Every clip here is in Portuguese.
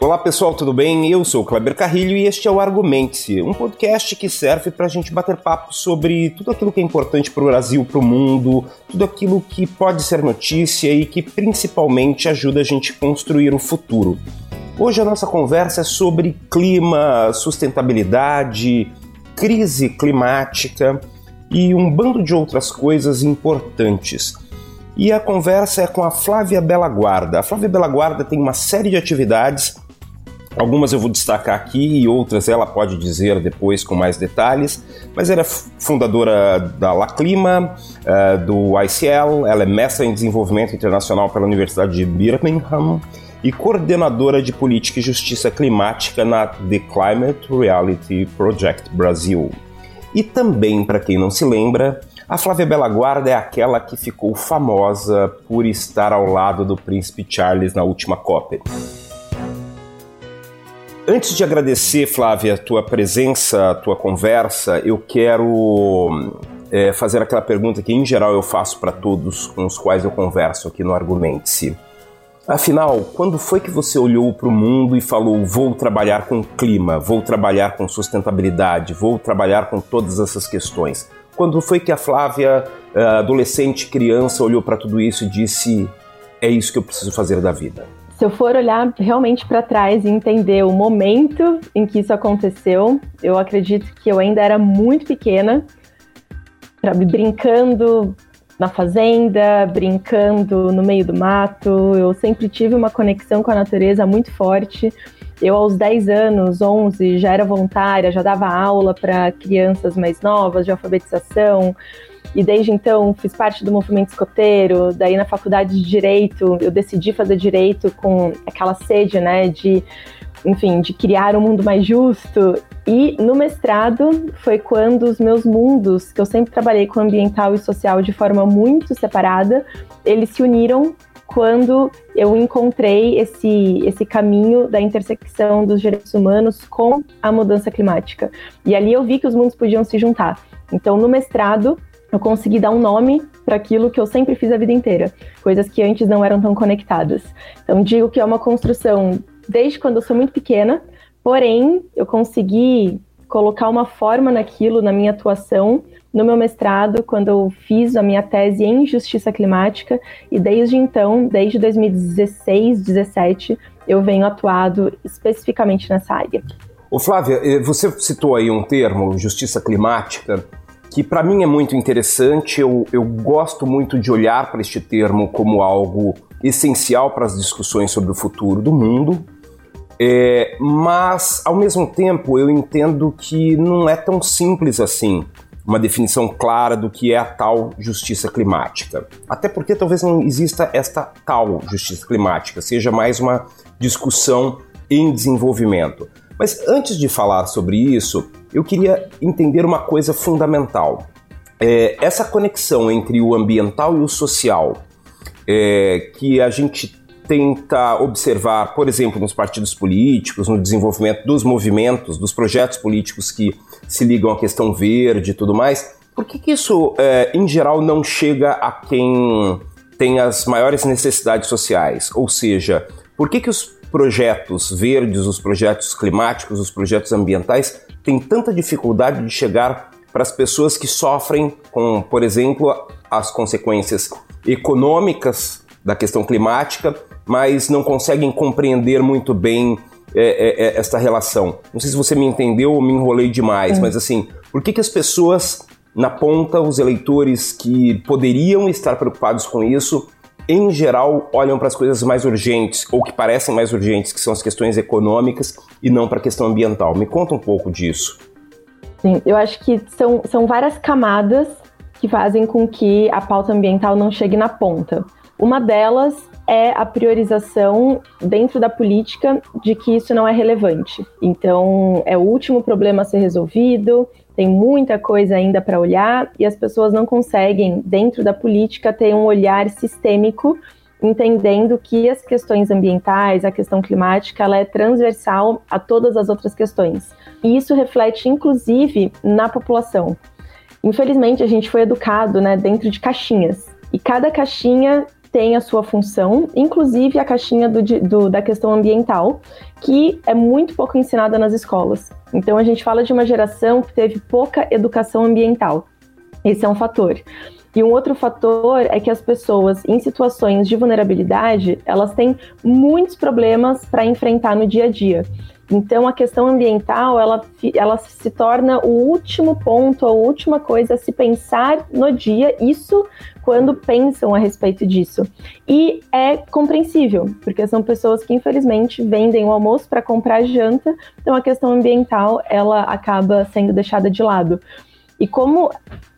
Olá pessoal, tudo bem? Eu sou o Kleber Carrilho e este é o Argumente-se, um podcast que serve para a gente bater papo sobre tudo aquilo que é importante para o Brasil, para o mundo, tudo aquilo que pode ser notícia e que principalmente ajuda a gente a construir o futuro. Hoje a nossa conversa é sobre clima, sustentabilidade, crise climática e um bando de outras coisas importantes. E a conversa é com a Flávia Bela Guarda. A Flávia Bela Guarda tem uma série de atividades Algumas eu vou destacar aqui e outras ela pode dizer depois com mais detalhes, mas ela é fundadora da La Clima, uh, do ICL, ela é mestra em desenvolvimento internacional pela Universidade de Birmingham e coordenadora de política e justiça climática na The Climate Reality Project Brasil. E também, para quem não se lembra, a Flávia Bela Guarda é aquela que ficou famosa por estar ao lado do príncipe Charles na última COP. Antes de agradecer, Flávia, a tua presença, a tua conversa, eu quero é, fazer aquela pergunta que, em geral, eu faço para todos com os quais eu converso aqui no Argumente-se. Afinal, quando foi que você olhou para o mundo e falou: vou trabalhar com clima, vou trabalhar com sustentabilidade, vou trabalhar com todas essas questões? Quando foi que a Flávia, é, adolescente, criança, olhou para tudo isso e disse: é isso que eu preciso fazer da vida? Se eu for olhar realmente para trás e entender o momento em que isso aconteceu, eu acredito que eu ainda era muito pequena, sabe, brincando na fazenda, brincando no meio do mato. Eu sempre tive uma conexão com a natureza muito forte. Eu, aos 10 anos, 11, já era voluntária, já dava aula para crianças mais novas de alfabetização. E desde então fiz parte do movimento escoteiro. Daí na faculdade de direito eu decidi fazer direito com aquela sede, né, de, enfim, de criar um mundo mais justo. E no mestrado foi quando os meus mundos, que eu sempre trabalhei com ambiental e social de forma muito separada, eles se uniram quando eu encontrei esse, esse caminho da intersecção dos direitos humanos com a mudança climática. E ali eu vi que os mundos podiam se juntar. Então, no mestrado, eu consegui dar um nome para aquilo que eu sempre fiz a vida inteira, coisas que antes não eram tão conectadas. Então digo que é uma construção desde quando eu sou muito pequena, porém eu consegui colocar uma forma naquilo na minha atuação no meu mestrado, quando eu fiz a minha tese em justiça climática, e desde então, desde 2016, 2017, eu venho atuado especificamente nessa área. Ô Flávia, eh, você citou aí um termo, justiça climática que para mim é muito interessante. Eu, eu gosto muito de olhar para este termo como algo essencial para as discussões sobre o futuro do mundo. É, mas, ao mesmo tempo, eu entendo que não é tão simples assim uma definição clara do que é a tal justiça climática. Até porque talvez não exista esta tal justiça climática, seja mais uma discussão em desenvolvimento. Mas antes de falar sobre isso, eu queria entender uma coisa fundamental. É, essa conexão entre o ambiental e o social, é, que a gente tenta observar, por exemplo, nos partidos políticos, no desenvolvimento dos movimentos, dos projetos políticos que se ligam à questão verde e tudo mais, por que, que isso, é, em geral, não chega a quem tem as maiores necessidades sociais? Ou seja, por que, que os projetos verdes, os projetos climáticos, os projetos ambientais têm tanta dificuldade de chegar para as pessoas que sofrem com, por exemplo, as consequências econômicas da questão climática, mas não conseguem compreender muito bem é, é, é esta relação. Não sei se você me entendeu ou me enrolei demais, é. mas assim, por que, que as pessoas na ponta, os eleitores que poderiam estar preocupados com isso, em geral, olham para as coisas mais urgentes, ou que parecem mais urgentes, que são as questões econômicas e não para a questão ambiental. Me conta um pouco disso. Sim, eu acho que são, são várias camadas que fazem com que a pauta ambiental não chegue na ponta. Uma delas é a priorização dentro da política de que isso não é relevante. Então, é o último problema a ser resolvido, tem muita coisa ainda para olhar e as pessoas não conseguem, dentro da política, ter um olhar sistêmico, entendendo que as questões ambientais, a questão climática, ela é transversal a todas as outras questões. E isso reflete, inclusive, na população. Infelizmente, a gente foi educado né, dentro de caixinhas. E cada caixinha tem a sua função, inclusive a caixinha do, do, da questão ambiental, que é muito pouco ensinada nas escolas. Então a gente fala de uma geração que teve pouca educação ambiental. Esse é um fator. E um outro fator é que as pessoas em situações de vulnerabilidade, elas têm muitos problemas para enfrentar no dia a dia. Então, a questão ambiental, ela, ela se torna o último ponto, a última coisa a se pensar no dia, isso quando pensam a respeito disso. E é compreensível, porque são pessoas que, infelizmente, vendem o almoço para comprar janta, então a questão ambiental, ela acaba sendo deixada de lado. E como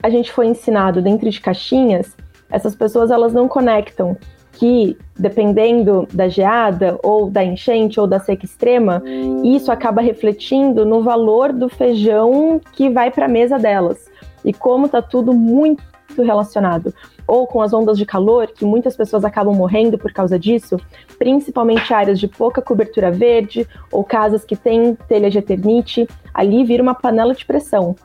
a gente foi ensinado dentro de caixinhas, essas pessoas elas não conectam que, dependendo da geada, ou da enchente, ou da seca extrema, isso acaba refletindo no valor do feijão que vai para a mesa delas. E como está tudo muito relacionado. Ou com as ondas de calor, que muitas pessoas acabam morrendo por causa disso, principalmente áreas de pouca cobertura verde, ou casas que têm telha de eternite, ali vira uma panela de pressão.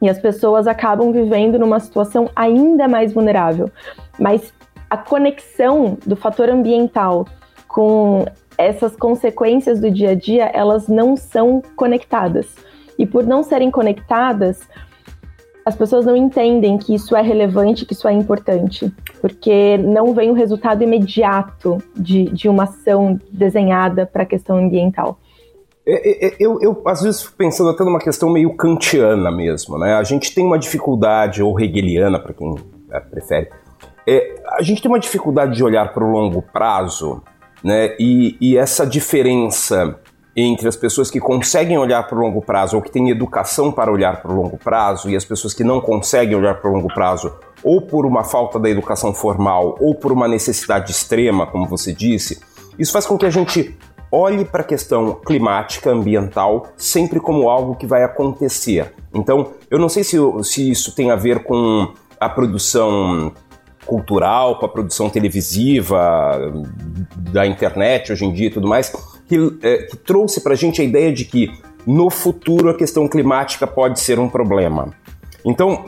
E as pessoas acabam vivendo numa situação ainda mais vulnerável. Mas a conexão do fator ambiental com essas consequências do dia a dia, elas não são conectadas. E por não serem conectadas, as pessoas não entendem que isso é relevante, que isso é importante, porque não vem o resultado imediato de, de uma ação desenhada para a questão ambiental. É, é, é, eu, eu, às vezes, fico pensando até numa questão meio kantiana mesmo, né? A gente tem uma dificuldade, ou hegeliana, para quem prefere, é, a gente tem uma dificuldade de olhar para o longo prazo, né? E, e, essa diferença entre as pessoas que conseguem olhar para o longo prazo ou que têm educação para olhar para o longo prazo e as pessoas que não conseguem olhar para o longo prazo ou por uma falta da educação formal ou por uma necessidade extrema, como você disse, isso faz com que a gente olhe para a questão climática, ambiental, sempre como algo que vai acontecer. Então, eu não sei se, se isso tem a ver com a produção cultural, com a produção televisiva, da internet hoje em dia e tudo mais, que, é, que trouxe para a gente a ideia de que no futuro a questão climática pode ser um problema. Então,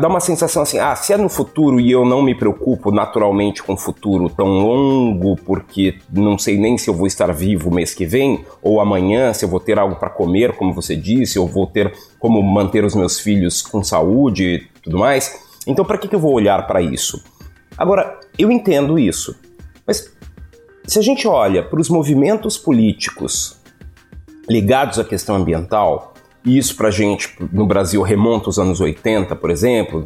dá uma sensação assim: ah, se é no futuro e eu não me preocupo naturalmente com o futuro tão longo, porque não sei nem se eu vou estar vivo mês que vem, ou amanhã, se eu vou ter algo para comer, como você disse, ou vou ter como manter os meus filhos com saúde e tudo mais. Então, para que, que eu vou olhar para isso? Agora, eu entendo isso, mas se a gente olha para os movimentos políticos ligados à questão ambiental, e isso para a gente no Brasil remonta aos anos 80, por exemplo,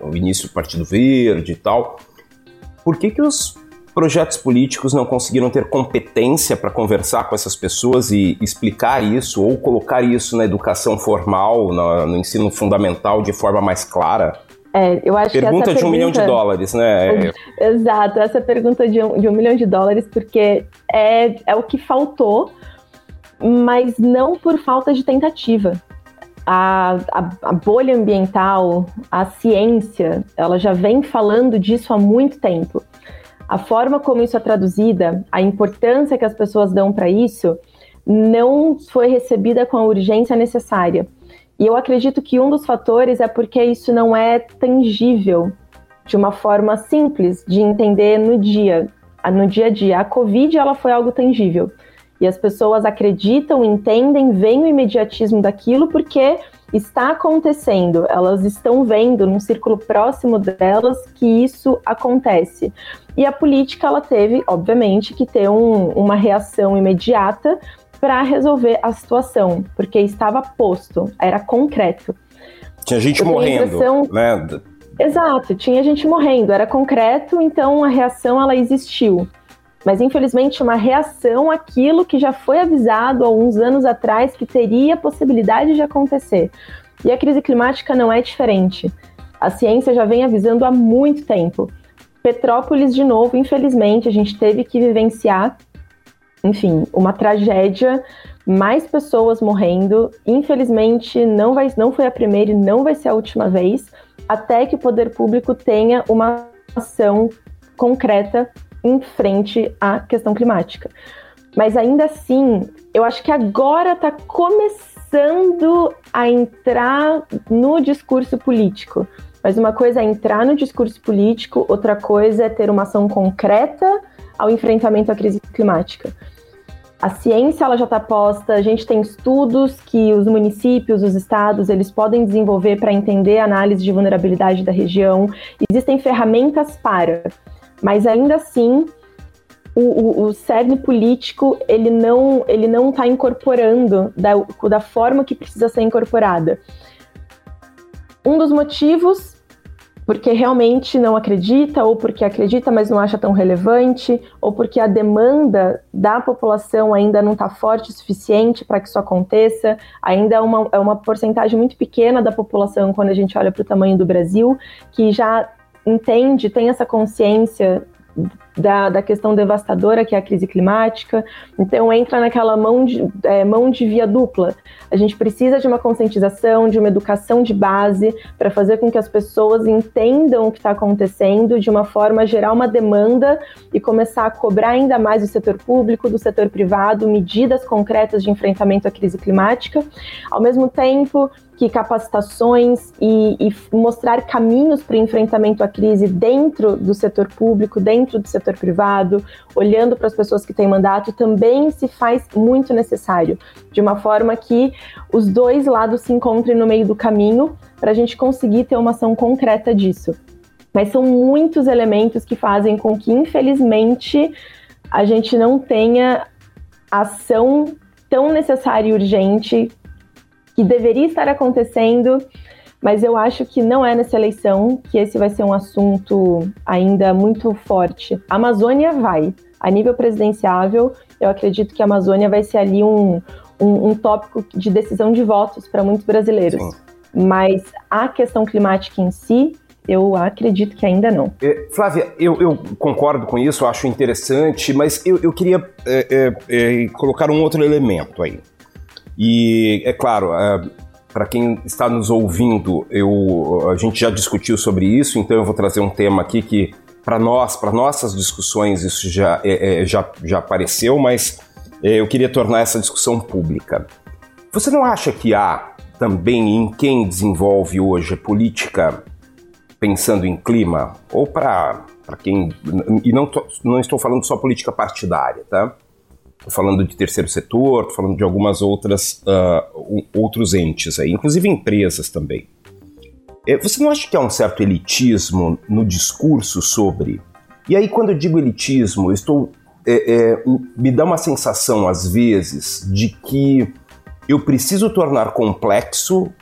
o início do Partido Verde e tal, por que, que os projetos políticos não conseguiram ter competência para conversar com essas pessoas e explicar isso ou colocar isso na educação formal, no, no ensino fundamental de forma mais clara? É, eu acho pergunta que essa de um milhão de dólares, né? Exato, essa pergunta de um, de um milhão de dólares, porque é, é o que faltou, mas não por falta de tentativa. A, a, a, bolha ambiental, a ciência, ela já vem falando disso há muito tempo. A forma como isso é traduzida, a importância que as pessoas dão para isso, não foi recebida com a urgência necessária. E eu acredito que um dos fatores é porque isso não é tangível de uma forma simples de entender no dia, no dia a dia. A Covid ela foi algo tangível. E as pessoas acreditam, entendem, veem o imediatismo daquilo porque está acontecendo. Elas estão vendo num círculo próximo delas que isso acontece. E a política ela teve, obviamente, que ter um, uma reação imediata para resolver a situação, porque estava posto, era concreto. Tinha gente morrendo, né? Exato, tinha gente morrendo, era concreto, então a reação ela existiu. Mas infelizmente uma reação àquilo que já foi avisado há uns anos atrás que teria possibilidade de acontecer. E a crise climática não é diferente. A ciência já vem avisando há muito tempo. Petrópolis, de novo, infelizmente, a gente teve que vivenciar enfim, uma tragédia, mais pessoas morrendo. Infelizmente, não, vai, não foi a primeira e não vai ser a última vez, até que o poder público tenha uma ação concreta em frente à questão climática. Mas ainda assim, eu acho que agora está começando a entrar no discurso político. Mas uma coisa é entrar no discurso político, outra coisa é ter uma ação concreta ao enfrentamento à crise climática. A ciência ela já está posta, a gente tem estudos que os municípios, os estados, eles podem desenvolver para entender a análise de vulnerabilidade da região. Existem ferramentas para, mas ainda assim o, o, o cerne político ele não ele não está incorporando da, da forma que precisa ser incorporada. Um dos motivos porque realmente não acredita, ou porque acredita, mas não acha tão relevante, ou porque a demanda da população ainda não está forte o suficiente para que isso aconteça. Ainda é uma, é uma porcentagem muito pequena da população, quando a gente olha para o tamanho do Brasil, que já entende, tem essa consciência da, da questão devastadora que é a crise climática. Então entra naquela mão de, é, mão de via dupla. A gente precisa de uma conscientização, de uma educação de base para fazer com que as pessoas entendam o que está acontecendo, de uma forma gerar uma demanda e começar a cobrar ainda mais do setor público, do setor privado, medidas concretas de enfrentamento à crise climática. Ao mesmo tempo, que capacitações e, e mostrar caminhos para enfrentamento à crise dentro do setor público, dentro do setor privado, olhando para as pessoas que têm mandato, também se faz muito necessário, de uma forma que os dois lados se encontrem no meio do caminho para a gente conseguir ter uma ação concreta disso. Mas são muitos elementos que fazem com que, infelizmente, a gente não tenha ação tão necessária e urgente que deveria estar acontecendo, mas eu acho que não é nessa eleição que esse vai ser um assunto ainda muito forte. A Amazônia vai. A nível presidenciável, eu acredito que a Amazônia vai ser ali um, um, um tópico de decisão de votos para muitos brasileiros. Sim. Mas a questão climática em si, eu acredito que ainda não. É, Flávia, eu, eu, concordo com isso, acho interessante, mas eu, eu queria é, é, é colocar um outro elemento aí. E é claro, é, para quem está nos ouvindo, eu, a gente já discutiu sobre isso, então eu vou trazer um tema aqui que para nós, para nossas discussões, isso já, é, é, já, já apareceu, mas é, eu queria tornar essa discussão pública. Você não acha que há também em quem desenvolve hoje política pensando em clima? Ou para quem. E não, tô, não estou falando só política partidária, tá? Falando de terceiro setor, falando de algumas outras uh, outros entes aí, inclusive empresas também. É, você não acha que há um certo elitismo no discurso sobre? E aí, quando eu digo elitismo, eu estou é, é, me dá uma sensação às vezes de que eu preciso tornar complexo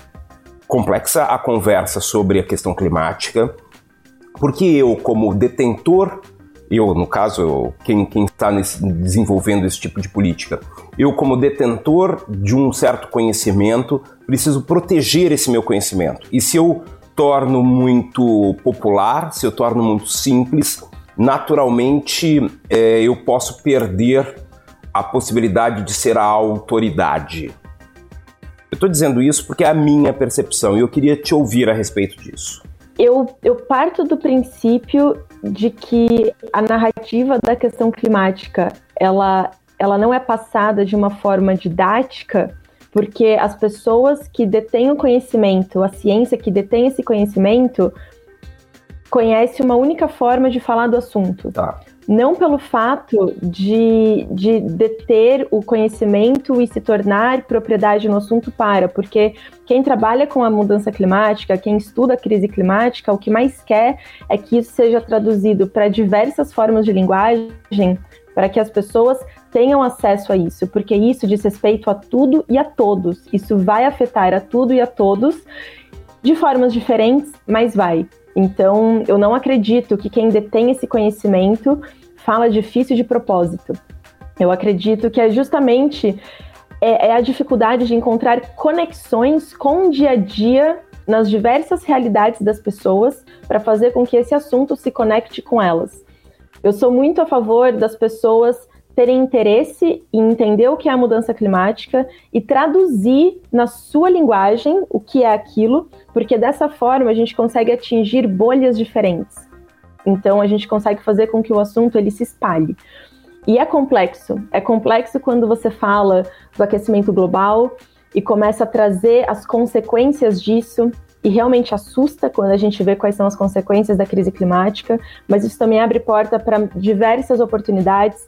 complexa a conversa sobre a questão climática, porque eu, como detentor eu, no caso, quem, quem está desenvolvendo esse tipo de política, eu, como detentor de um certo conhecimento, preciso proteger esse meu conhecimento. E se eu torno muito popular, se eu torno muito simples, naturalmente é, eu posso perder a possibilidade de ser a autoridade. Eu estou dizendo isso porque é a minha percepção e eu queria te ouvir a respeito disso. Eu, eu parto do princípio de que a narrativa da questão climática ela, ela não é passada de uma forma didática, porque as pessoas que detêm o conhecimento, a ciência que detém esse conhecimento, conhece uma única forma de falar do assunto. Tá. Não pelo fato de, de deter o conhecimento e se tornar propriedade no assunto para, porque quem trabalha com a mudança climática, quem estuda a crise climática, o que mais quer é que isso seja traduzido para diversas formas de linguagem, para que as pessoas tenham acesso a isso, porque isso diz respeito a tudo e a todos. Isso vai afetar a tudo e a todos de formas diferentes, mas vai. Então, eu não acredito que quem detém esse conhecimento fala difícil de propósito. Eu acredito que é justamente é, é a dificuldade de encontrar conexões com o dia a dia nas diversas realidades das pessoas para fazer com que esse assunto se conecte com elas. Eu sou muito a favor das pessoas terem interesse em entender o que é a mudança climática e traduzir na sua linguagem o que é aquilo, porque dessa forma a gente consegue atingir bolhas diferentes. Então a gente consegue fazer com que o assunto ele se espalhe. E é complexo. É complexo quando você fala do aquecimento global e começa a trazer as consequências disso e realmente assusta quando a gente vê quais são as consequências da crise climática, mas isso também abre porta para diversas oportunidades,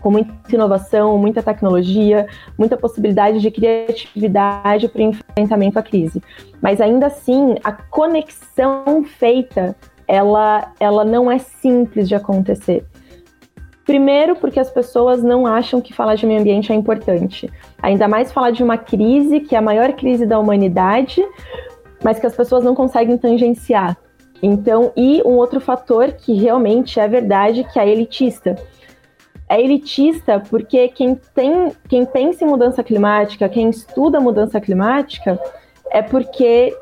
com muita inovação, muita tecnologia, muita possibilidade de criatividade para o enfrentamento à crise. Mas ainda assim, a conexão feita, ela, ela não é simples de acontecer. Primeiro, porque as pessoas não acham que falar de meio ambiente é importante. Ainda mais falar de uma crise que é a maior crise da humanidade, mas que as pessoas não conseguem tangenciar. Então, e um outro fator que realmente é verdade, que é elitista. É elitista porque quem tem, quem pensa em mudança climática, quem estuda mudança climática, é porque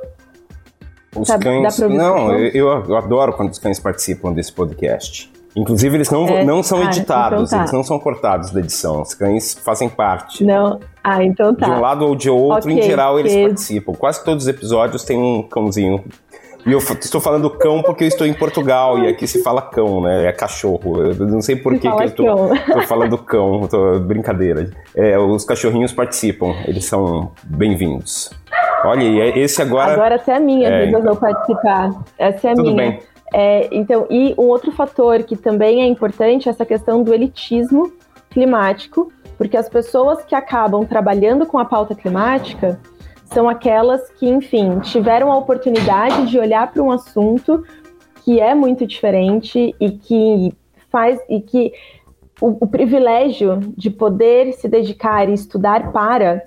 os sabe, cães. Não, eu, eu adoro quando os cães participam desse podcast. Inclusive, eles não, é, não são ah, editados, então tá. eles não são cortados da edição. Os cães fazem parte. Não. Ah, então tá. De um lado ou de outro, okay, em geral, eles participam. Quase todos os episódios tem um cãozinho. E eu estou falando cão porque eu estou em Portugal e aqui se fala cão, né? É cachorro. Eu não sei por que, que eu estou falando cão, tô, brincadeira. É, os cachorrinhos participam, eles são bem-vindos. Olha, e esse agora. Agora até a minha, é, então. vou participar. Essa é a Tudo minha. Bem. É, então, e um outro fator que também é importante é essa questão do elitismo climático, porque as pessoas que acabam trabalhando com a pauta climática são aquelas que, enfim, tiveram a oportunidade de olhar para um assunto que é muito diferente e que faz e que o, o privilégio de poder se dedicar e estudar para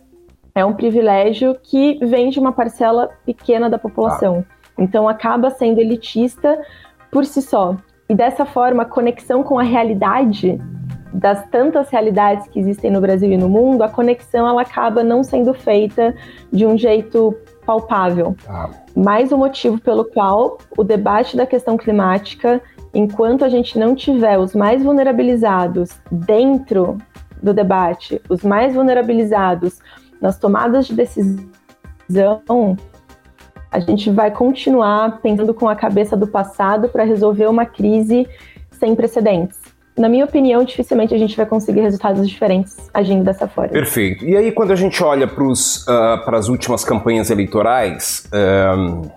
é um privilégio que vem de uma parcela pequena da população. Então acaba sendo elitista por si só. E dessa forma, a conexão com a realidade das tantas realidades que existem no Brasil e no mundo, a conexão ela acaba não sendo feita de um jeito palpável. Ah. Mais um motivo pelo qual o debate da questão climática, enquanto a gente não tiver os mais vulnerabilizados dentro do debate, os mais vulnerabilizados nas tomadas de decisão, a gente vai continuar pensando com a cabeça do passado para resolver uma crise sem precedentes. Na minha opinião, dificilmente a gente vai conseguir resultados diferentes agindo dessa forma. Perfeito. E aí, quando a gente olha para uh, as últimas campanhas eleitorais, uh,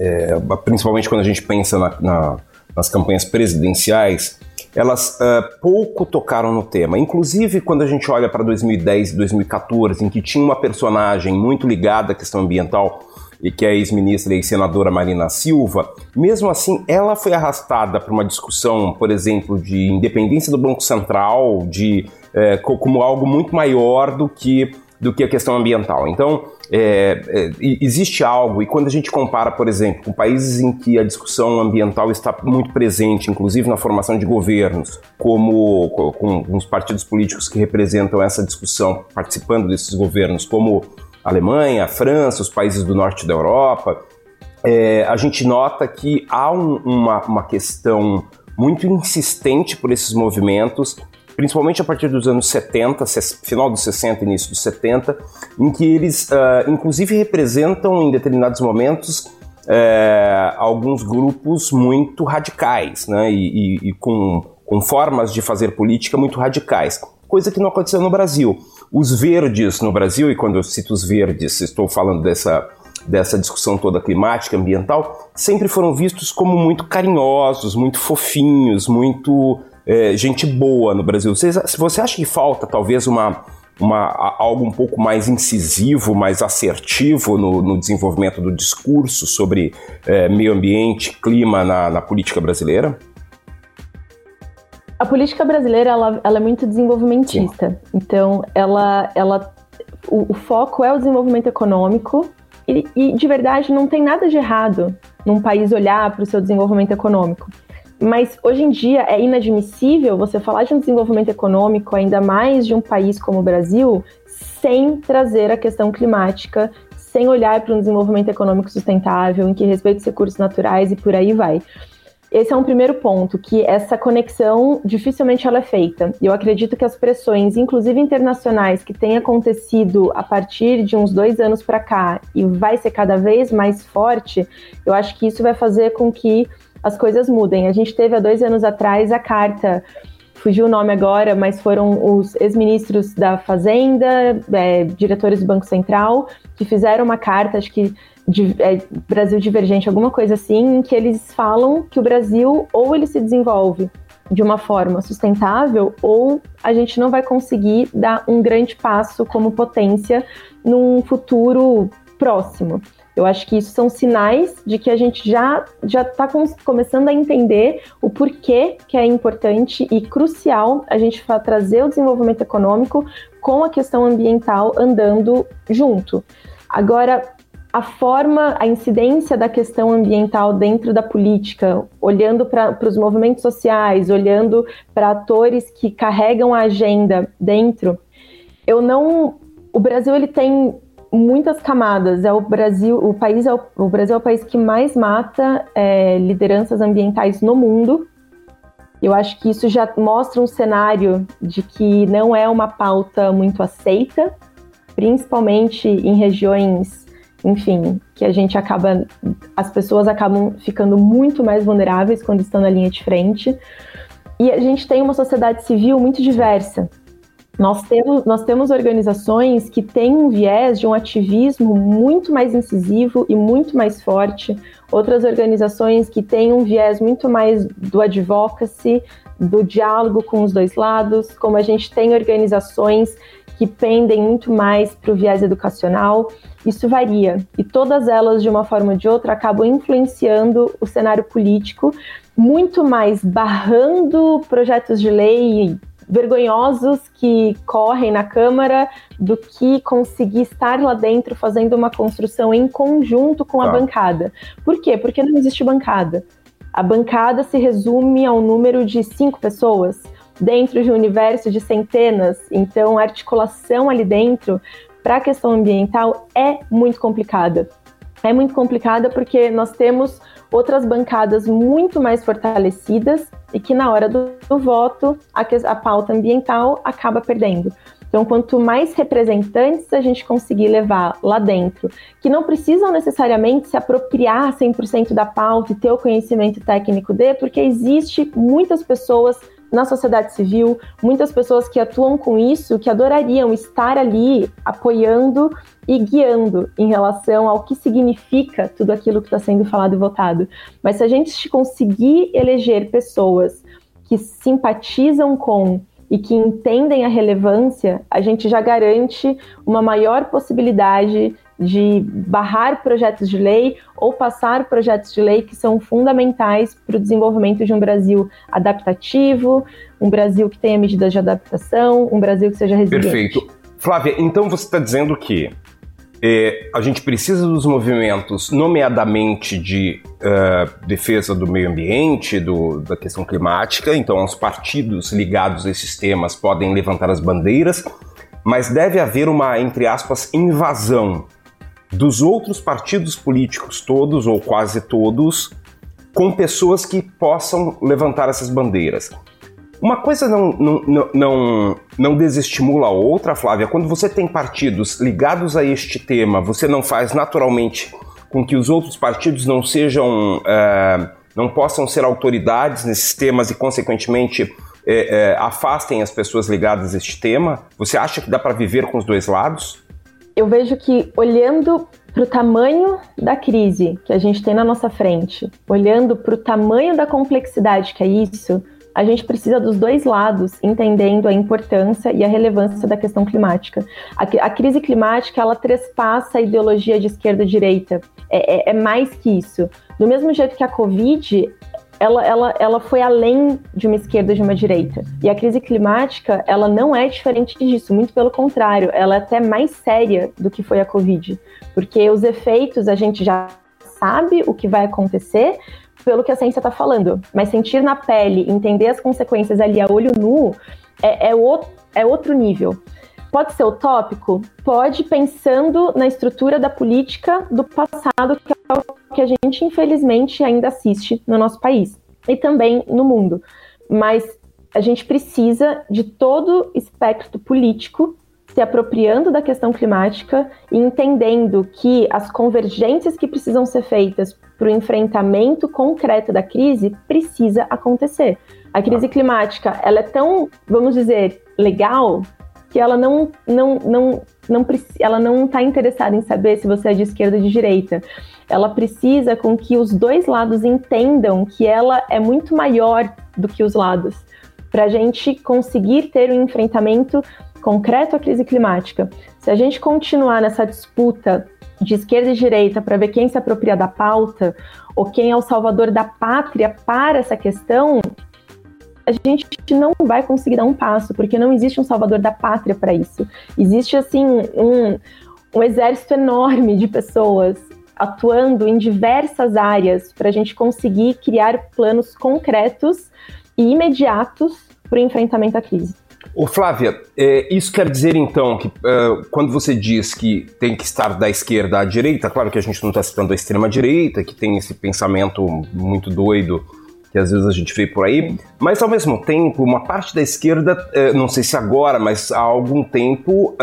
é, principalmente quando a gente pensa na, na, nas campanhas presidenciais, elas uh, pouco tocaram no tema. Inclusive, quando a gente olha para 2010 e 2014, em que tinha uma personagem muito ligada à questão ambiental e que é a ex-ministra e senadora Marina Silva, mesmo assim ela foi arrastada para uma discussão, por exemplo, de independência do Banco Central, de é, como algo muito maior do que do que a questão ambiental. Então, é, é, existe algo, e quando a gente compara, por exemplo, com países em que a discussão ambiental está muito presente, inclusive na formação de governos, como com, com os partidos políticos que representam essa discussão, participando desses governos, como Alemanha, França, os países do norte da Europa, é, a gente nota que há um, uma, uma questão muito insistente por esses movimentos, principalmente a partir dos anos 70, final dos 60, início dos 70, em que eles, uh, inclusive, representam em determinados momentos uh, alguns grupos muito radicais, né, e, e, e com, com formas de fazer política muito radicais, coisa que não aconteceu no Brasil. Os verdes no Brasil, e quando eu cito os verdes, estou falando dessa, dessa discussão toda climática, ambiental, sempre foram vistos como muito carinhosos, muito fofinhos, muito é, gente boa no Brasil. Você, você acha que falta talvez uma, uma, algo um pouco mais incisivo, mais assertivo no, no desenvolvimento do discurso sobre é, meio ambiente, clima na, na política brasileira? A política brasileira ela, ela é muito desenvolvimentista. Sim. Então, ela, ela, o, o, foco é o desenvolvimento econômico e, e, de verdade, não tem nada de errado num país olhar para o seu desenvolvimento econômico. Mas hoje em dia é inadmissível você falar de um desenvolvimento econômico, ainda mais de um país como o Brasil, sem trazer a questão climática, sem olhar para um desenvolvimento econômico sustentável, em que respeita os recursos naturais e por aí vai. Esse é um primeiro ponto, que essa conexão dificilmente ela é feita. E eu acredito que as pressões, inclusive internacionais, que têm acontecido a partir de uns dois anos para cá e vai ser cada vez mais forte, eu acho que isso vai fazer com que as coisas mudem. A gente teve há dois anos atrás a carta fugiu o nome agora, mas foram os ex-ministros da Fazenda, é, diretores do Banco Central, que fizeram uma carta, acho que é, Brasil Divergente, alguma coisa assim, em que eles falam que o Brasil ou ele se desenvolve de uma forma sustentável ou a gente não vai conseguir dar um grande passo como potência num futuro próximo. Eu acho que isso são sinais de que a gente já já está começando a entender o porquê que é importante e crucial a gente trazer o desenvolvimento econômico com a questão ambiental andando junto. Agora, a forma, a incidência da questão ambiental dentro da política, olhando para os movimentos sociais, olhando para atores que carregam a agenda dentro, eu não. O Brasil ele tem muitas camadas. É o Brasil, o país é o, o Brasil é o país que mais mata é, lideranças ambientais no mundo. Eu acho que isso já mostra um cenário de que não é uma pauta muito aceita, principalmente em regiões enfim, que a gente acaba, as pessoas acabam ficando muito mais vulneráveis quando estão na linha de frente. E a gente tem uma sociedade civil muito diversa. Nós temos, nós temos organizações que têm um viés de um ativismo muito mais incisivo e muito mais forte, outras organizações que têm um viés muito mais do advocacy, do diálogo com os dois lados, como a gente tem organizações que pendem muito mais para o viés educacional. Isso varia e todas elas, de uma forma ou de outra, acabam influenciando o cenário político, muito mais barrando projetos de lei vergonhosos que correm na Câmara do que conseguir estar lá dentro fazendo uma construção em conjunto com a tá. bancada. Por quê? Porque não existe bancada. A bancada se resume ao número de cinco pessoas dentro de um universo de centenas, então a articulação ali dentro para a questão ambiental é muito complicada. É muito complicada porque nós temos outras bancadas muito mais fortalecidas e que na hora do, do voto a, a pauta ambiental acaba perdendo. Então, quanto mais representantes a gente conseguir levar lá dentro, que não precisam necessariamente se apropriar 100% da pauta e ter o conhecimento técnico de, porque existe muitas pessoas na sociedade civil, muitas pessoas que atuam com isso, que adorariam estar ali apoiando e guiando em relação ao que significa tudo aquilo que está sendo falado e votado. Mas se a gente conseguir eleger pessoas que simpatizam com e que entendem a relevância, a gente já garante uma maior possibilidade de barrar projetos de lei ou passar projetos de lei que são fundamentais para o desenvolvimento de um Brasil adaptativo, um Brasil que tenha medidas de adaptação, um Brasil que seja resiliente. Perfeito. Flávia, então você está dizendo que é, a gente precisa dos movimentos, nomeadamente de uh, defesa do meio ambiente, do, da questão climática, então os partidos ligados a esses temas podem levantar as bandeiras, mas deve haver uma, entre aspas, invasão dos outros partidos políticos todos, ou quase todos, com pessoas que possam levantar essas bandeiras. Uma coisa não, não, não, não desestimula a outra, Flávia. Quando você tem partidos ligados a este tema, você não faz naturalmente com que os outros partidos não sejam, é, não possam ser autoridades nesses temas e, consequentemente, é, é, afastem as pessoas ligadas a este tema? Você acha que dá para viver com os dois lados? Eu vejo que olhando para o tamanho da crise que a gente tem na nossa frente, olhando para o tamanho da complexidade que é isso, a gente precisa dos dois lados, entendendo a importância e a relevância da questão climática. A, a crise climática, ela trespassa a ideologia de esquerda e direita. É, é, é mais que isso. Do mesmo jeito que a Covid, ela, ela, ela foi além de uma esquerda e de uma direita. E a crise climática, ela não é diferente disso, muito pelo contrário, ela é até mais séria do que foi a Covid, porque os efeitos a gente já sabe o que vai acontecer pelo que a ciência está falando, mas sentir na pele, entender as consequências ali a olho nu, é, é, o, é outro nível. Pode ser utópico? Pode, pensando na estrutura da política do passado, que é o que a gente, infelizmente, ainda assiste no nosso país e também no mundo. Mas a gente precisa de todo espectro político se apropriando da questão climática e entendendo que as convergências que precisam ser feitas para o enfrentamento concreto da crise precisa acontecer. A crise climática, ela é tão, vamos dizer, legal que ela não, não, não, não, ela não está interessada em saber se você é de esquerda ou de direita. Ela precisa com que os dois lados entendam que ela é muito maior do que os lados, para a gente conseguir ter um enfrentamento concreto à crise climática. Se a gente continuar nessa disputa de esquerda e direita para ver quem se apropria da pauta ou quem é o salvador da pátria para essa questão, a gente não vai conseguir dar um passo, porque não existe um salvador da pátria para isso. Existe, assim, um, um exército enorme de pessoas atuando em diversas áreas para a gente conseguir criar planos concretos e imediatos para o enfrentamento à crise. Ô Flávia, é, isso quer dizer então que uh, quando você diz que tem que estar da esquerda à direita, claro que a gente não está citando a extrema direita, que tem esse pensamento muito doido que às vezes a gente vê por aí, mas ao mesmo tempo, uma parte da esquerda, uh, não sei se agora, mas há algum tempo,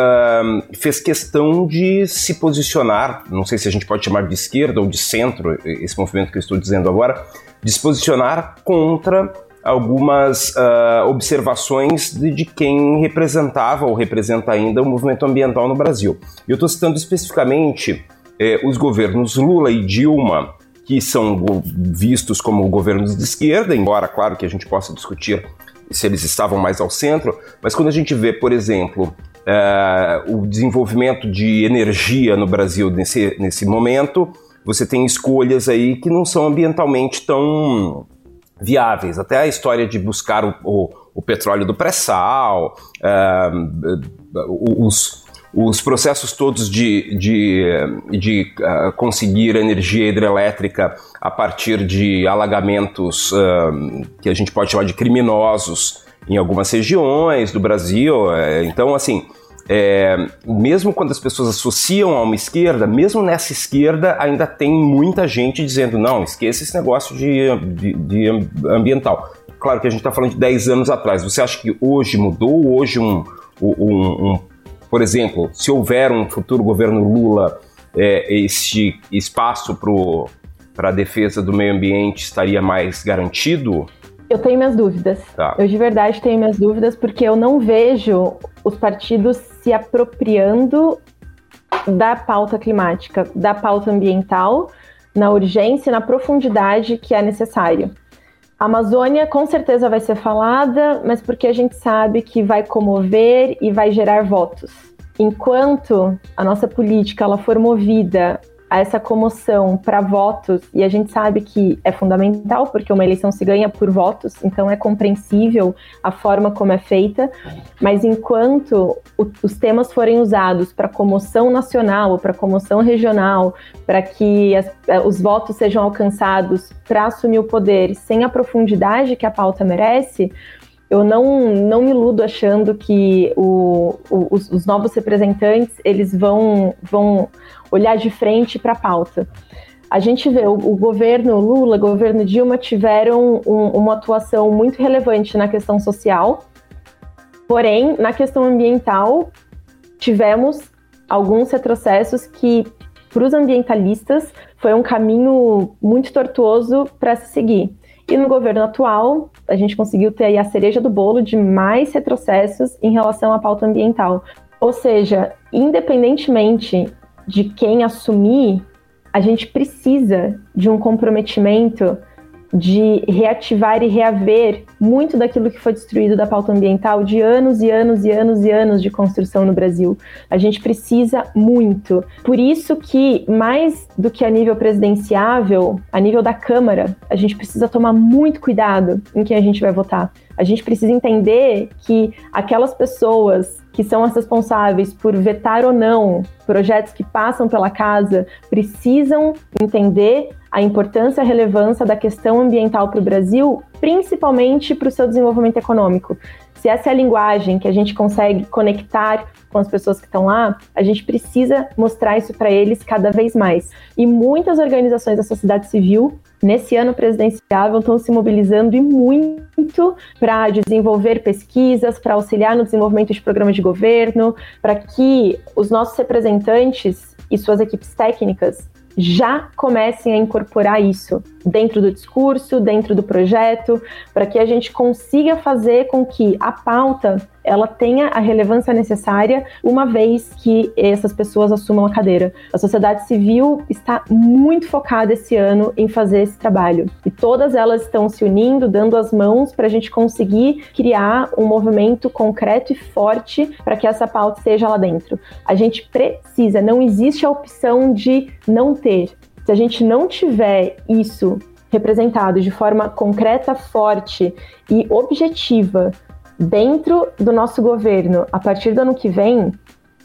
fez questão de se posicionar, não sei se a gente pode chamar de esquerda ou de centro, esse movimento que eu estou dizendo agora, de se posicionar contra algumas uh, observações de, de, quem representava ou representa ainda o movimento ambiental no Brasil. Eu estou citando especificamente eh, os governos Lula e Dilma, que são vistos como governos de esquerda, embora, claro, que a gente possa discutir se eles estavam mais ao centro, mas quando a gente vê, por exemplo, uh, o desenvolvimento de energia no Brasil nesse, nesse momento, você tem escolhas aí que não são ambientalmente tão viáveis. Até a história de buscar o, o, o petróleo do pré-sal, uh, os, os processos todos de, de, de uh, conseguir energia hidrelétrica a partir de alagamentos uh, que a gente pode chamar de criminosos em algumas regiões do Brasil. É, então, assim, é, mesmo quando as pessoas associam a uma esquerda, mesmo nessa esquerda ainda tem muita gente dizendo não, esqueça esse negócio de, de, de ambiental. Claro que a gente está falando de 10 anos atrás. Você acha que hoje mudou? Hoje, um, um, um por exemplo, se houver um futuro governo Lula, é, este espaço para a defesa do meio ambiente estaria mais garantido? Eu tenho minhas dúvidas. Tá. Eu de verdade tenho minhas dúvidas porque eu não vejo os partidos se apropriando da pauta climática, da pauta ambiental, na urgência, na profundidade que é necessário. A Amazônia com certeza vai ser falada, mas porque a gente sabe que vai comover e vai gerar votos. Enquanto a nossa política ela for movida essa comoção para votos, e a gente sabe que é fundamental, porque uma eleição se ganha por votos, então é compreensível a forma como é feita, mas enquanto o, os temas forem usados para comoção nacional para comoção regional, para que as, eh, os votos sejam alcançados para assumir o poder sem a profundidade que a pauta merece, eu não, não me iludo achando que o, o, os, os, novos representantes eles vão, vão olhar de frente para a pauta. A gente vê o, o, governo Lula, o governo Dilma tiveram um, uma atuação muito relevante na questão social, porém, na questão ambiental, tivemos alguns retrocessos que, para os ambientalistas, foi um caminho muito tortuoso para se seguir. E no governo atual, a gente conseguiu ter a cereja do bolo de mais retrocessos em relação à pauta ambiental. Ou seja, independentemente de quem assumir, a gente precisa de um comprometimento de reativar e reaver muito daquilo que foi destruído da pauta ambiental de anos e anos e anos e anos de construção no Brasil. A gente precisa muito. Por isso que, mais do que a nível presidenciável, a nível da Câmara, a gente precisa tomar muito cuidado em quem a gente vai votar. A gente precisa entender que aquelas pessoas que são as responsáveis por vetar ou não projetos que passam pela casa precisam entender a importância e a relevância da questão ambiental para o Brasil, principalmente para o seu desenvolvimento econômico. Se essa é a linguagem que a gente consegue conectar com as pessoas que estão lá, a gente precisa mostrar isso para eles cada vez mais. E muitas organizações da sociedade civil nesse ano presidencial estão se mobilizando e muito para desenvolver pesquisas, para auxiliar no desenvolvimento de programas de governo, para que os nossos representantes e suas equipes técnicas já comecem a incorporar isso dentro do discurso, dentro do projeto, para que a gente consiga fazer com que a pauta ela tenha a relevância necessária uma vez que essas pessoas assumam a cadeira. A sociedade civil está muito focada esse ano em fazer esse trabalho e todas elas estão se unindo, dando as mãos para a gente conseguir criar um movimento concreto e forte para que essa pauta esteja lá dentro. A gente precisa, não existe a opção de não ter. Se a gente não tiver isso representado de forma concreta, forte e objetiva dentro do nosso governo a partir do ano que vem,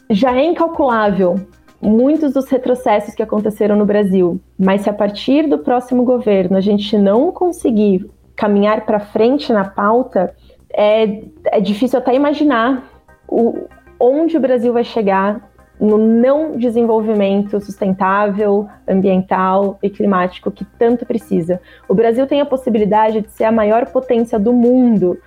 já é incalculável muitos dos retrocessos que aconteceram no Brasil. Mas se a partir do próximo governo a gente não conseguir caminhar para frente na pauta, é, é difícil até imaginar o, onde o Brasil vai chegar no não desenvolvimento sustentável, ambiental e climático que tanto precisa. O Brasil tem a possibilidade de ser a maior potência do mundo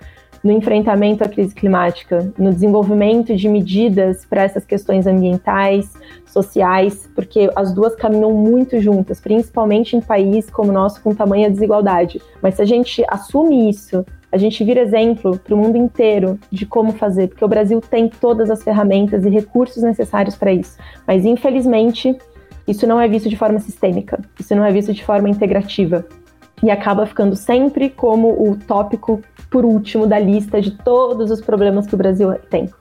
no enfrentamento à crise climática, no desenvolvimento de medidas para essas questões ambientais, sociais, porque as duas caminham muito juntas, principalmente em países como o nosso com tamanha desigualdade. Mas se a gente assume isso, a gente vira exemplo para o mundo inteiro de como fazer, porque o Brasil tem todas as ferramentas e recursos necessários para isso. Mas infelizmente, isso não é visto de forma sistêmica, isso não é visto de forma integrativa e acaba ficando sempre como o tópico por último da lista de todos os problemas que o Brasil tem.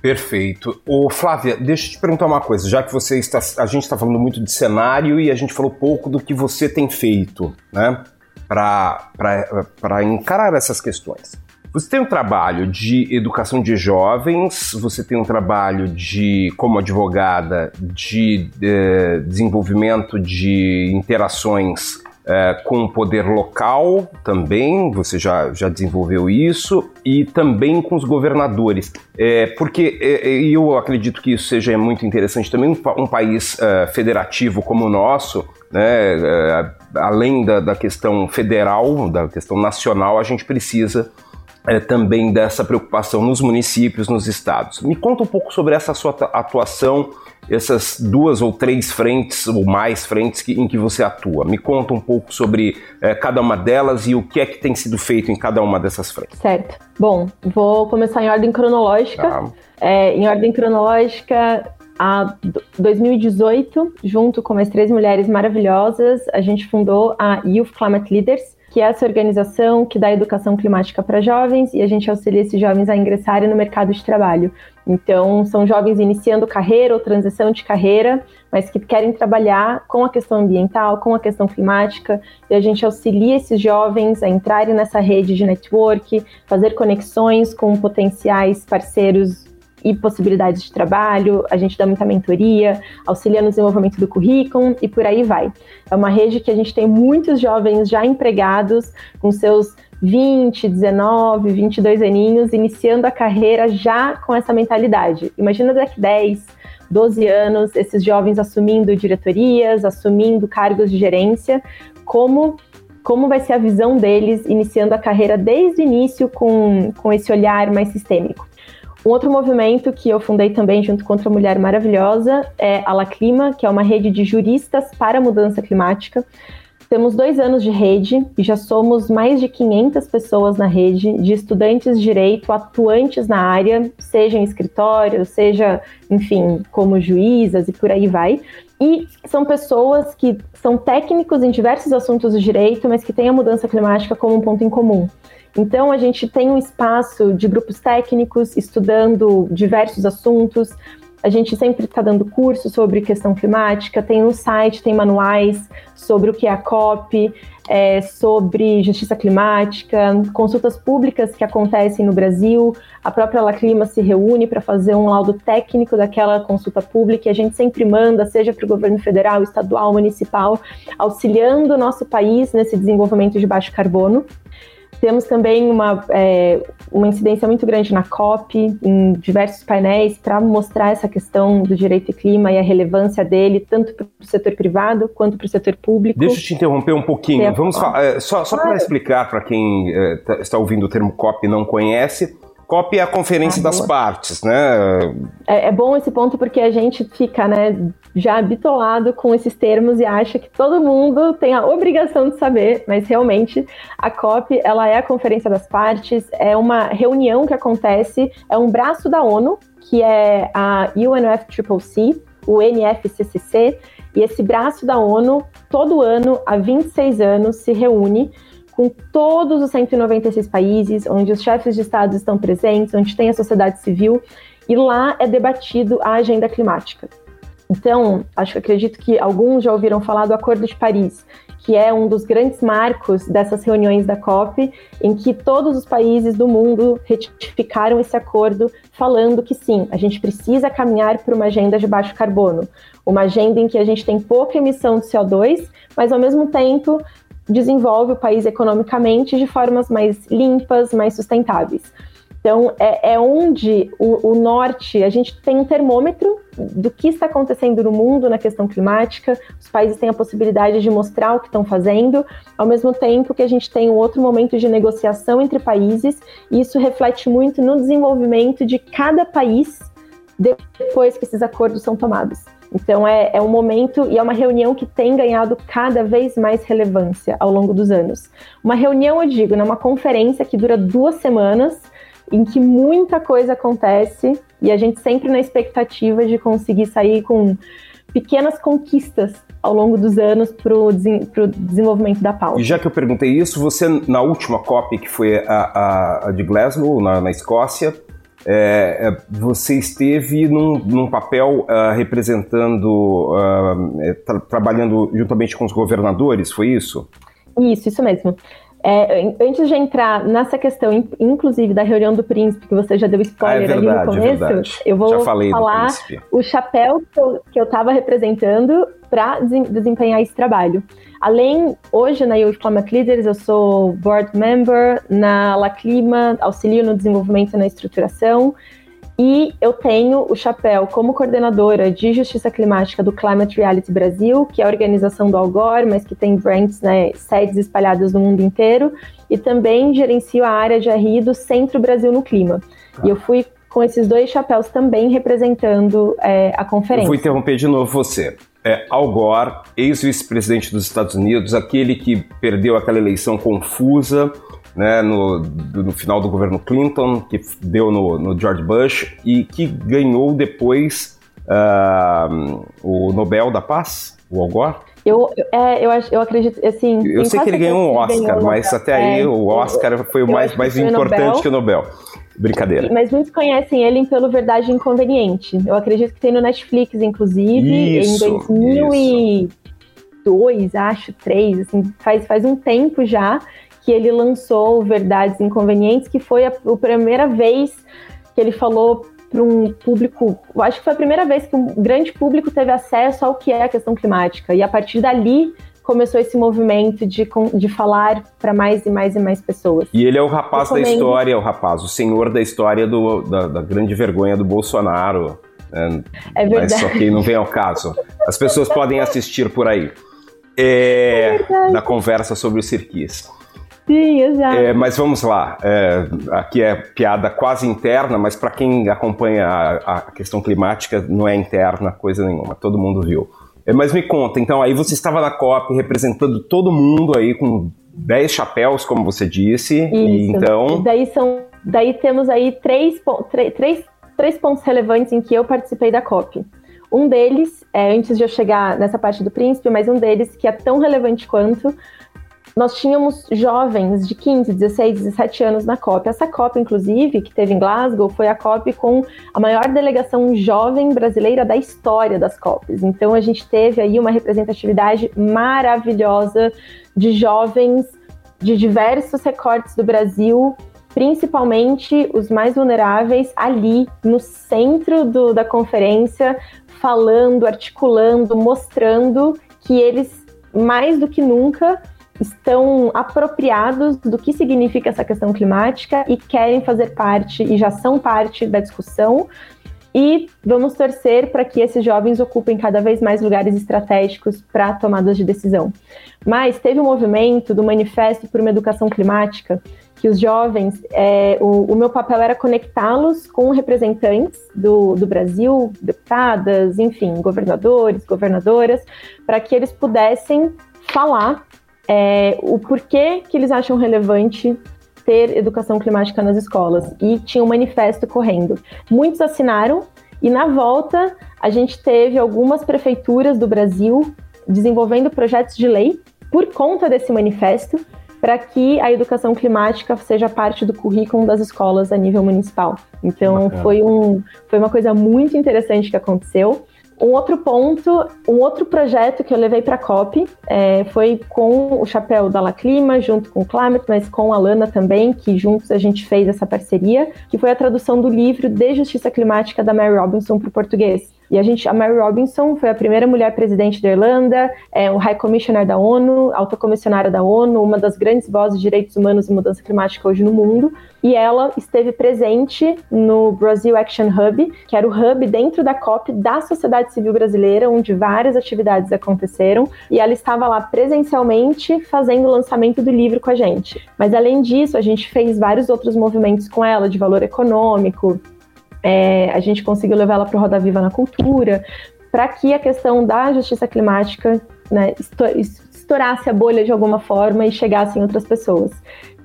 Perfeito. Ô, Flávia, deixa eu te perguntar uma coisa, já que você está, a gente está falando muito de cenário e a gente falou pouco do que você tem feito, né, para encarar essas questões. Você tem um trabalho de educação de jovens, você tem um trabalho de, como advogada, de, de eh, desenvolvimento de interações é, com o poder local também, você já, já desenvolveu isso, e também com os governadores. É, porque é, é eu acredito que isso seja muito interessante também, um, um país é, federativo como o nosso, né, é, além da, da questão federal, da questão nacional, a gente precisa é, também dessa preocupação nos municípios, nos estados. Me conta um pouco sobre essa sua atuação, essas duas ou três frentes ou mais frentes que, em que você atua. Me conta um pouco sobre é, cada uma delas e o que é que tem sido feito em cada uma dessas frentes. Certo. Bom, vou começar em ordem cronológica. Tá. É, em ordem cronológica, a 2018, junto com mais três mulheres maravilhosas, a gente fundou a Youth Climate Leaders, que é essa organização que dá educação climática para jovens e a gente auxilia esses jovens a ingressarem no mercado de trabalho. Então, são jovens iniciando carreira ou transição de carreira, mas que querem trabalhar com a questão ambiental, com a questão climática, e a gente auxilia esses jovens a entrarem nessa rede de network, fazer conexões com potenciais parceiros e possibilidades de trabalho, a gente dá muita mentoria, auxilia no desenvolvimento do currículo e por aí vai. É uma rede que a gente tem muitos jovens já empregados com seus 20, 19, 22 aninhos, iniciando a carreira já com essa mentalidade. Imagina daqui 10, 12 anos, esses jovens assumindo diretorias, assumindo cargos de gerência, como como vai ser a visão deles iniciando a carreira desde o início com, com esse olhar mais sistêmico. Um outro movimento que eu fundei também junto com outra mulher maravilhosa é a La Clima, que é uma rede de juristas para a mudança climática. Temos dois anos de rede e já somos mais de 500 pessoas na rede, de estudantes de direito atuantes na área, seja em escritório, seja, enfim, como juízas e por aí vai. E são pessoas que são técnicos em diversos assuntos do direito, mas que têm a mudança climática como um ponto em comum. Então, a gente tem um espaço de grupos técnicos estudando diversos assuntos. A gente sempre está dando cursos sobre questão climática, tem um site, tem manuais sobre o que é a COP, é, sobre justiça climática, consultas públicas que acontecem no Brasil. A própria Laclima se reúne para fazer um laudo técnico daquela consulta pública e a gente sempre manda, seja para o governo federal, estadual, municipal, auxiliando o nosso país nesse desenvolvimento de baixo carbono. Temos também uma, é, uma incidência muito grande na COP, em diversos painéis, para mostrar essa questão do direito e clima e a relevância dele, tanto para o setor privado quanto para o setor público. Deixa eu te interromper um pouquinho. Vamos falar, é, só, só para explicar para quem é, tá, está ouvindo o termo COP e não conhece, COP é a conferência ah, das boa. partes, né? É, é, bom esse ponto porque a gente fica, né, já habituado com esses termos e acha que todo mundo tem a obrigação de saber, mas realmente a COP, ela é a conferência das partes, é uma reunião que acontece, é um braço da ONU, que é a UNFCCC, o NFCCC, e esse braço da ONU, todo ano, há 26 anos, se reúne com todos os 196 países, onde os chefes de Estado estão presentes, onde tem a sociedade civil, e lá é debatido a agenda climática. Então, acho que acredito que alguns já ouviram falar do Acordo de Paris, que é um dos grandes marcos dessas reuniões da COP, em que todos os países do mundo retificaram esse acordo, falando que sim, a gente precisa caminhar para uma agenda de baixo carbono, uma agenda em que a gente tem pouca emissão de CO2, mas ao mesmo tempo desenvolve o país economicamente de formas mais limpas, mais sustentáveis. Então, é, é onde o, o, norte, a gente tem um termômetro do que está acontecendo no mundo na questão climática, os países têm a possibilidade de mostrar o que estão fazendo, ao mesmo tempo que a gente tem um outro momento de negociação entre países, e isso reflete muito no desenvolvimento de cada país depois que esses acordos são tomados. Então é, é um momento e é uma reunião que tem ganhado cada vez mais relevância ao longo dos anos. Uma reunião, eu digo, né, uma conferência que dura duas semanas, em que muita coisa acontece e a gente sempre na expectativa de conseguir sair com pequenas conquistas ao longo dos anos para o desenvolvimento da pauta. E já que eu perguntei isso, você na última COP, que foi a, a, a de Glasgow, na, na Escócia, é, é, você esteve num, num papel uh, representando, uh, tra trabalhando juntamente com os governadores, foi isso? Isso, isso mesmo. É, antes de entrar nessa questão, inclusive da reunião do príncipe, que você já deu spoiler ah, é verdade, ali no começo, eu vou falar o chapéu que eu estava representando para desempenhar esse trabalho. Além, hoje na Youth Climate Leaders, eu sou board member, na La Clima, auxilio no desenvolvimento e na estruturação, e eu tenho o chapéu como coordenadora de justiça climática do Climate Reality Brasil, que é a organização do Algor, mas que tem brands, né, sedes espalhadas no mundo inteiro, e também gerencio a área de RI do Centro Brasil no Clima. E eu fui com esses dois chapéus também representando é, a conferência. Eu vou interromper de novo você é, Al Gore, ex-vice-presidente dos Estados Unidos, aquele que perdeu aquela eleição confusa né, no, no final do governo Clinton, que deu no, no George Bush e que ganhou depois uh, o Nobel da Paz, o Al Gore. Eu, é, eu, eu acredito, assim... Eu sei que ele ganhou um Oscar, ganhou mas até aí é, o Oscar foi o mais, mais importante Nobel. que o Nobel. Brincadeira. Mas muitos conhecem ele pelo Verdade Inconveniente. Eu acredito que tem no Netflix, inclusive, isso, em 2002, isso. acho, 3, assim, faz, faz um tempo já que ele lançou Verdades Inconvenientes, que foi a, a primeira vez que ele falou para um público, acho que foi a primeira vez que um grande público teve acesso ao que é a questão climática. E a partir dali começou esse movimento de, de falar para mais e mais e mais pessoas. E ele é o rapaz da história, o rapaz, o senhor da história do, da, da grande vergonha do Bolsonaro. Né? É verdade. Mas só que não vem ao caso. As pessoas podem assistir por aí. É, é na conversa sobre o Sirquis. Sim, exato. É, mas vamos lá. É, aqui é piada quase interna, mas para quem acompanha a, a, questão climática, não é interna coisa nenhuma. Todo mundo viu. É, mas me conta, então, aí você estava na COP representando todo mundo aí com 10 chapéus, como você disse. Isso. E então. Daí, são, daí temos aí três, três, três pontos relevantes em que eu participei da COP. Um deles, é, antes de eu chegar nessa parte do príncipe, mas um deles que é tão relevante quanto, nós tínhamos jovens de 15, 16, 17 anos na COP. Essa COP, inclusive, que teve em Glasgow, foi a COP com a maior delegação jovem brasileira da história das COPs. Então, a gente teve aí uma representatividade maravilhosa de jovens de diversos recortes do Brasil, principalmente os mais vulneráveis, ali no centro do, da conferência, falando, articulando, mostrando que eles, mais do que nunca, estão apropriados do que significa essa questão climática e querem fazer parte e já são parte da discussão. E vamos torcer para que esses jovens ocupem cada vez mais lugares estratégicos para tomadas de decisão. Mas teve um movimento do Manifesto por uma Educação Climática, que os jovens, é, o, o, meu papel era conectá-los com representantes do, do Brasil, deputadas, enfim, governadores, governadoras, para que eles pudessem falar é, o porquê que eles acham relevante ter educação climática nas escolas. E tinha um manifesto correndo. Muitos assinaram, e na volta a gente teve algumas prefeituras do Brasil desenvolvendo projetos de lei por conta desse manifesto para que a educação climática seja parte do currículo das escolas a nível municipal. Então foi, um, foi uma coisa muito interessante que aconteceu. Um outro ponto, um outro projeto que eu levei para a COP é, foi com o chapéu da La Clima, junto com o Climate, mas com a Lana também, que juntos a gente fez essa parceria, que foi a tradução do livro De Justiça Climática da Mary Robinson para o português. E a gente, a Mary Robinson foi a primeira mulher presidente da Irlanda, é o High Commissioner da ONU, alta comissionária da ONU, uma das grandes vozes de direitos humanos e mudança climática hoje no mundo. E ela esteve presente no Brazil Action Hub, que era o hub dentro da COP da sociedade civil brasileira, onde várias atividades aconteceram. E ela estava lá presencialmente fazendo o lançamento do livro com a gente. Mas além disso, a gente fez vários outros movimentos com ela de valor econômico, é, a gente conseguiu levar ela para o Roda Viva na Cultura, para que a questão da justiça climática né, estourasse a bolha de alguma forma e chegasse em outras pessoas.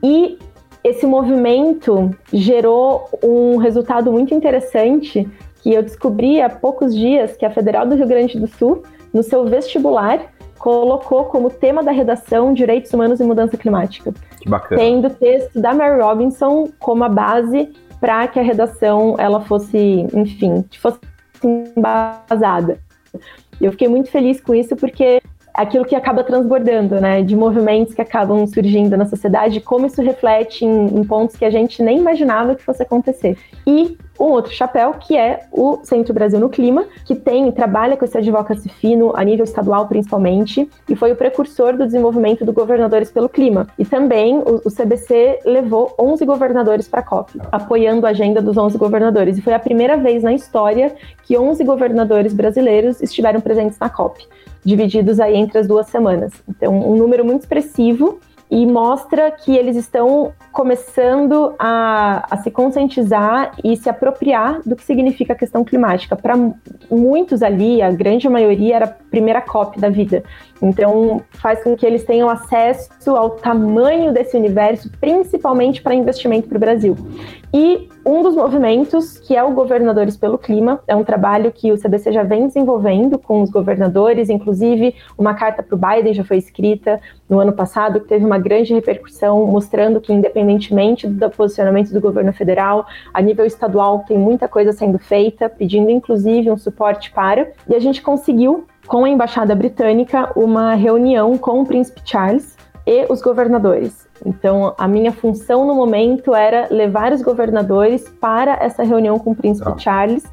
E esse movimento gerou um resultado muito interessante que eu descobri há poucos dias que a Federal do Rio Grande do Sul, no seu vestibular, colocou como tema da redação Direitos Humanos e Mudança Climática. Que bacana. Tendo o texto da Mary Robinson como a base para que a redação ela fosse, enfim, fosse embasada. Eu fiquei muito feliz com isso porque aquilo que acaba transbordando, né, de movimentos que acabam surgindo na sociedade, como isso reflete em, em pontos que a gente nem imaginava que fosse acontecer. E um outro chapéu, que é o Centro Brasil no Clima, que tem e trabalha com esse advocacy fino a nível estadual principalmente, e foi o precursor do desenvolvimento do Governadores pelo Clima. E também o, o CBC levou 11 governadores para a COP, apoiando a agenda dos 11 governadores. E foi a primeira vez na história que 11 governadores brasileiros estiveram presentes na COP, divididos aí entre as duas semanas. Então, um número muito expressivo e mostra que eles estão começando a, a, se conscientizar e se apropriar do que significa a questão climática. Para muitos ali, a grande maioria era a primeira COP da vida. Então, faz com que eles tenham acesso ao tamanho desse universo, principalmente para investimento para o Brasil. E um dos movimentos, que é o Governadores pelo Clima, é um trabalho que o CBC já vem desenvolvendo com os governadores, inclusive uma carta para o Biden já foi escrita no ano passado, que teve uma grande repercussão, mostrando que, independentemente do posicionamento do governo federal, a nível estadual tem muita coisa sendo feita, pedindo inclusive um suporte para, e a gente conseguiu, com a Embaixada Britânica, uma reunião com o Príncipe Charles e os governadores. Então, a minha função no momento era levar os governadores para essa reunião com o príncipe ah. Charles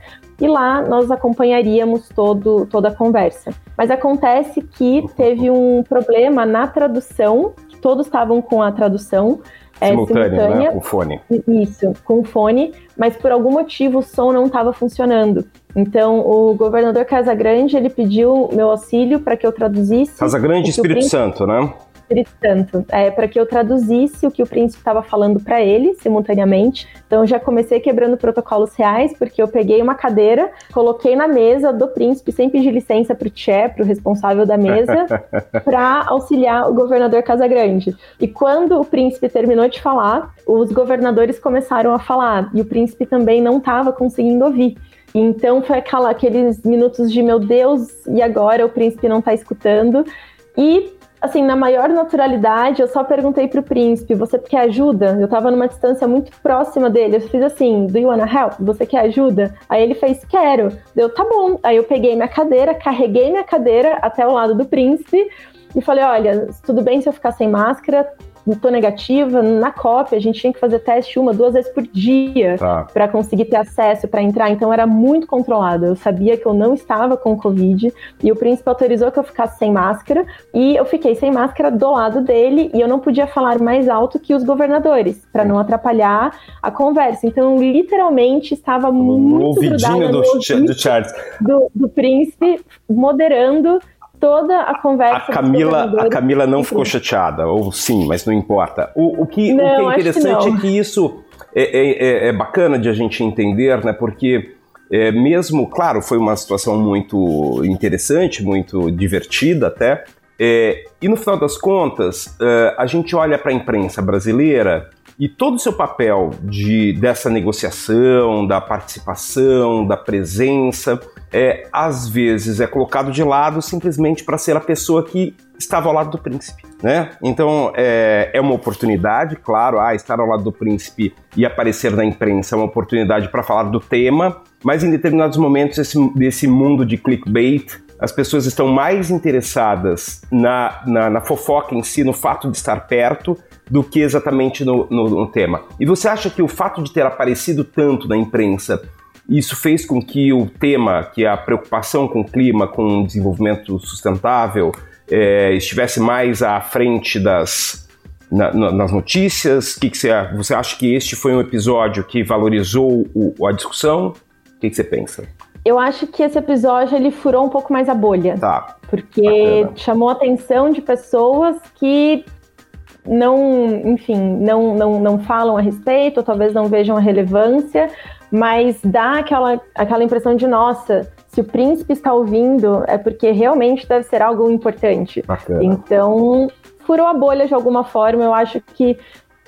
e lá nós acompanharíamos todo, toda a conversa. Mas acontece que teve um problema na tradução, que todos estavam com a tradução é, simultânea, simultânea, né? com fone. Isso, com fone, mas por algum motivo o som não estava funcionando. Então, o governador Casagrande, ele pediu meu auxílio para que eu traduzisse. Casagrande e Espírito Santo, né? Espírito Santo, é, para que eu traduzisse o que o príncipe estava falando para ele simultaneamente. Então eu já comecei quebrando protocolos reais, porque eu peguei uma cadeira, coloquei na mesa do príncipe sem pedir licença para o Tché, para o responsável da mesa, para auxiliar o governador Casagrande. E quando o príncipe terminou de falar, os governadores começaram a falar e o príncipe também não estava conseguindo ouvir. Então foi aquela, aqueles minutos de meu Deus, e agora o príncipe não está escutando. E assim, na maior naturalidade, eu só perguntei pro príncipe, você quer ajuda? Eu tava numa distância muito próxima dele. Eu fiz assim, do you wanna help? Você quer ajuda? Aí ele fez, quero. Deu, tá bom. Aí eu peguei minha cadeira, carreguei minha cadeira até o lado do príncipe e falei, olha, tudo bem se eu ficar sem máscara? Tô negativa, na COP a gente tinha que fazer teste uma, duas vezes por dia tá. para conseguir ter acesso para entrar, então era muito controlado. Eu sabia que eu não estava com Covid e o príncipe autorizou que eu ficasse sem máscara e eu fiquei sem máscara do lado dele e eu não podia falar mais alto que os governadores para não atrapalhar a conversa. Então, literalmente estava muito grudada do, do. Do, do príncipe moderando toda a conversa. A Camila, a Camila não ficou chateada, ou sim, mas não importa. O, o, que, não, o que é interessante que é que isso é, é, é, é, bacana de a gente entender, né? Porque é, mesmo, claro, foi uma situação muito interessante, muito divertida até. É, e no final das contas, é, a gente olha para a imprensa brasileira e todo o seu papel de, dessa negociação, da participação, da presença, é, às vezes é colocado de lado simplesmente para ser a pessoa que estava ao lado do príncipe, né? Então é, é uma oportunidade, claro, ah, estar ao lado do príncipe e aparecer na imprensa é uma oportunidade para falar do tema, mas em determinados momentos esse, desse mundo de clickbait as pessoas estão mais interessadas na, na, na, fofoca em si, no fato de estar perto, do que exatamente no, no, no, tema. E você acha que o fato de ter aparecido tanto na imprensa, isso fez com que o tema, que é a preocupação com o clima, com o desenvolvimento sustentável, é, estivesse mais à frente das, na, na, nas notícias? Que que você, você acha que este foi um episódio que valorizou o, a discussão? O que, que você pensa? Eu acho que esse episódio ele furou um pouco mais a bolha. Tá. Porque Bacana. chamou a atenção de pessoas que não, enfim, não, não, não falam a respeito, ou talvez não vejam a relevância, mas dá aquela, aquela impressão de, nossa, se o príncipe está ouvindo, é porque realmente deve ser algo importante. Bacana. Então, furou a bolha de alguma forma. Eu acho que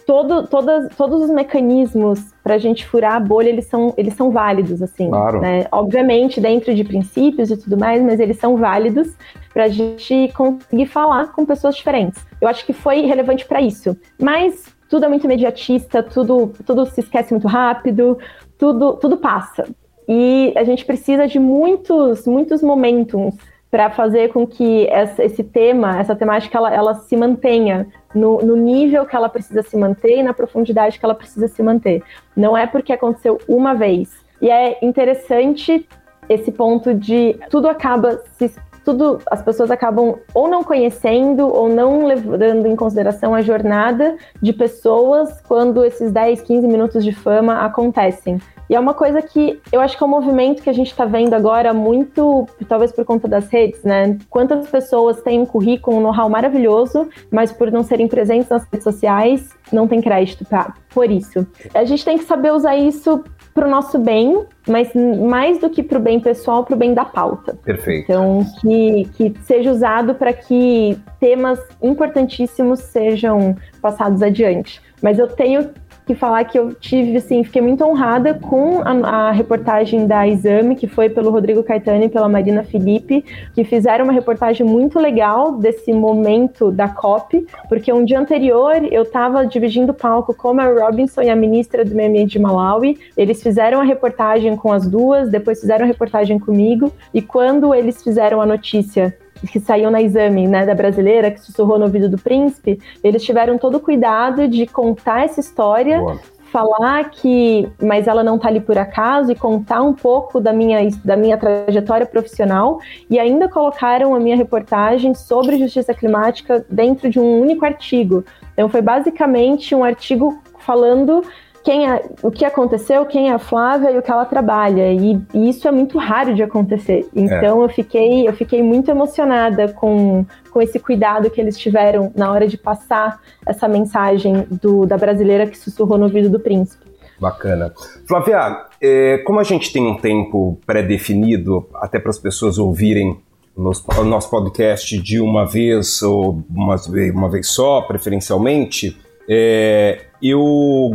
todo, todas, todos os mecanismos para a gente furar a bolha, eles são, eles são válidos, assim. Claro. Né? Obviamente, dentro de princípios e tudo mais, mas eles são válidos para a gente conseguir falar com pessoas diferentes. Eu acho que foi relevante para isso. Mas tudo é muito imediatista, tudo, tudo se esquece muito rápido, tudo, tudo passa. E a gente precisa de muitos, muitos momentos para fazer com que essa, esse tema, essa temática, ela, ela se mantenha no, no, nível que ela precisa se manter e na profundidade que ela precisa se manter. Não é porque aconteceu uma vez. E é interessante esse ponto de tudo acaba se tudo as pessoas acabam ou não conhecendo ou não levando em consideração a jornada de pessoas quando esses 10, 15 minutos de fama acontecem. E é uma coisa que eu acho que é um movimento que a gente está vendo agora muito, talvez por conta das redes, né? Quantas pessoas têm um currículo, um know-how maravilhoso, mas por não serem presentes nas redes sociais, não tem crédito pra, por isso. A gente tem que saber usar isso para o nosso bem, mas mais do que para o bem pessoal, para o bem da pauta. Perfeito. Então, que, que seja usado para que temas importantíssimos sejam passados adiante. Mas eu tenho que falar que eu tive, assim, fiquei muito honrada com a, a, reportagem da Exame, que foi pelo Rodrigo Caetano e pela Marina Felipe, que fizeram uma reportagem muito legal desse momento da COP, porque um dia anterior eu estava dividindo palco com a Robinson e a ministra do Meio Ambiente de Malawi. Eles fizeram a reportagem com as duas, depois fizeram a reportagem comigo, e quando eles fizeram a notícia que saiu na exame né, da brasileira, que sussurrou no ouvido do príncipe, eles tiveram todo o cuidado de contar essa história, Boa. falar que, mas ela não está ali por acaso, e contar um pouco da minha, da minha trajetória profissional, e ainda colocaram a minha reportagem sobre justiça climática dentro de um único artigo. Então foi basicamente um artigo falando quem é, o que aconteceu, quem é a Flávia e o que ela trabalha. E, e isso é muito raro de acontecer. Então é. eu fiquei eu fiquei muito emocionada com, com esse cuidado que eles tiveram na hora de passar essa mensagem do, da brasileira que sussurrou no ouvido do príncipe. Bacana. Flávia, é, como a gente tem um tempo pré-definido, até para as pessoas ouvirem o nosso podcast de uma vez ou uma, uma vez só, preferencialmente, é, eu,